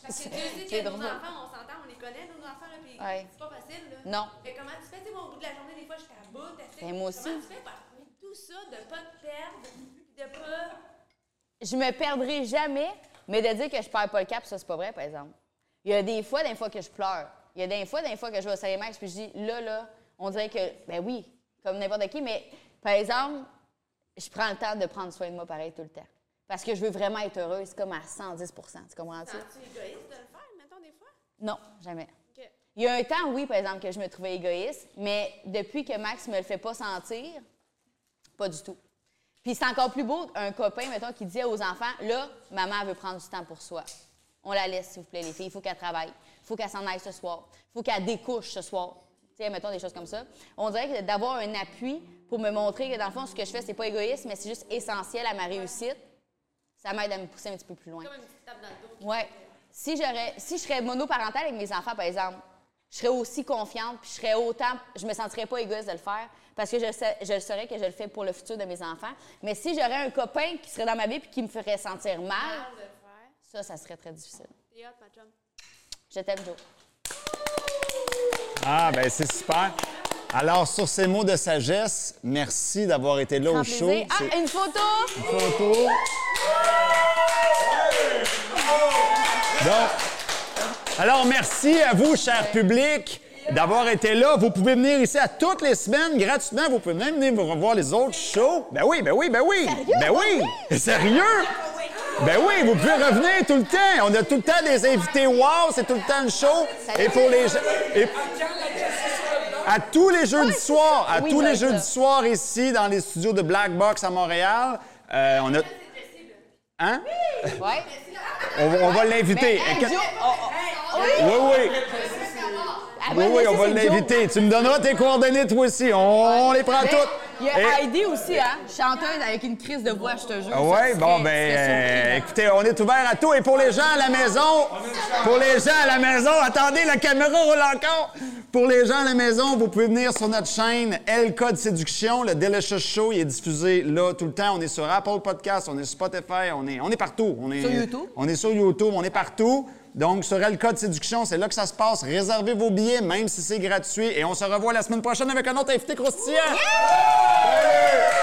Parce que tu sais C'est que nos enfants, on s'entend, on les connaît, nos enfants, là, puis Ouais. c'est pas facile, là. Non. Mais comment tu fais, tu sais, moi, au bout de la journée, des fois, je suis à bout, t'as fait. Ben, moi aussi. Comment tu fais pour tout ça, de pas te perdre, de pas. Je me perdrai jamais, mais de dire que je perds pas le cap, ça, c'est pas vrai, par exemple. Il y a des fois, des fois que je pleure. Il y a des fois, des fois que je vais au Saint-Max, puis je dis, là, là, on dirait que, ben oui, comme n'importe qui, mais par exemple, je prends le temps de prendre soin de moi pareil tout le temps. Parce que je veux vraiment être heureuse, comme à 110% Tu comprends-tu? Sens-tu égoïste de le faire, mettons, des fois? Non, jamais. Il y a un temps, oui, par exemple, que je me trouvais égoïste, mais depuis que Max me le fait pas sentir, pas du tout. Puis c'est encore plus beau, un copain, mettons, qui dit aux enfants, là, maman elle veut prendre du temps pour soi. On la laisse, s'il vous plaît, les filles. Il faut qu'elle travaille. Il faut qu'elle s'en aille ce soir. Il faut qu'elle découche ce soir. Tu sais, mettons des choses comme ça. On dirait que d'avoir un appui pour me montrer que, dans le fond, ce que je fais, c'est pas égoïste, mais c'est juste essentiel à ma réussite, ça m'aide à me pousser un petit peu plus loin. Comme une petite tape dans le dos. Ouais. si j'aurais, si je serais monoparentale avec mes enfants, par exemple, je serais aussi confiante, puis je serais autant, je me sentirais pas égoïste de le faire, parce que je, sais, je saurais que je le fais pour le futur de mes enfants. Mais si j'aurais un copain qui serait dans ma vie puis qui me ferait sentir mal, le ça, ça serait très difficile. Je t'aime, Joe. Ah, ben c'est super. Alors, sur ces mots de sagesse, merci d'avoir été là au show. plaisir. C'est Ah, une photo! une photo. Donc, alors, merci à vous, cher public, d'avoir été là. Vous pouvez venir ici à toutes les semaines gratuitement. Vous pouvez même venir vous revoir les autres shows. Ben oui, ben oui, ben oui. Ben oui. Sérieux? Ben oui, vous pouvez revenir tout le temps. On a tout le temps des invités wow, c'est tout le temps le show. Et pour les gens. et- à tous les jeudis soirs, à Oui, tous les être jeudis soirs ici dans les studios de Black Box à Montréal, euh, on a. Hein? Ouais. On, va- on va l'inviter. Hey, que- Joe, oh, oh, oui. Oui, oui. Ah, Oui, oui, on va l'inviter. Tu me donneras tes coordonnées, toi aussi. On, les prend Mais toutes. Il y a Et- Heidi aussi, hein? Chanteuse avec une crise de voix, je te jure. Ça bon, ben, écoutez, on est ouvert à tout. Et pour les gens à la maison, pour les gens à la maison, attendez, la caméra roule encore. Pour les gens à la maison, vous pouvez venir sur notre chaîne L Code Séduction. Le Delicious Show, il est diffusé là tout le temps. On est sur Apple Podcasts, on est sur Spotify, on est, on est partout. On est, Sur YouTube? On est sur YouTube, on est partout. Donc, sur L Code Séduction, c'est là que ça se passe. Réservez vos billets, même si c'est gratuit. Et on se revoit la semaine prochaine avec un autre invité croustillant. Salut!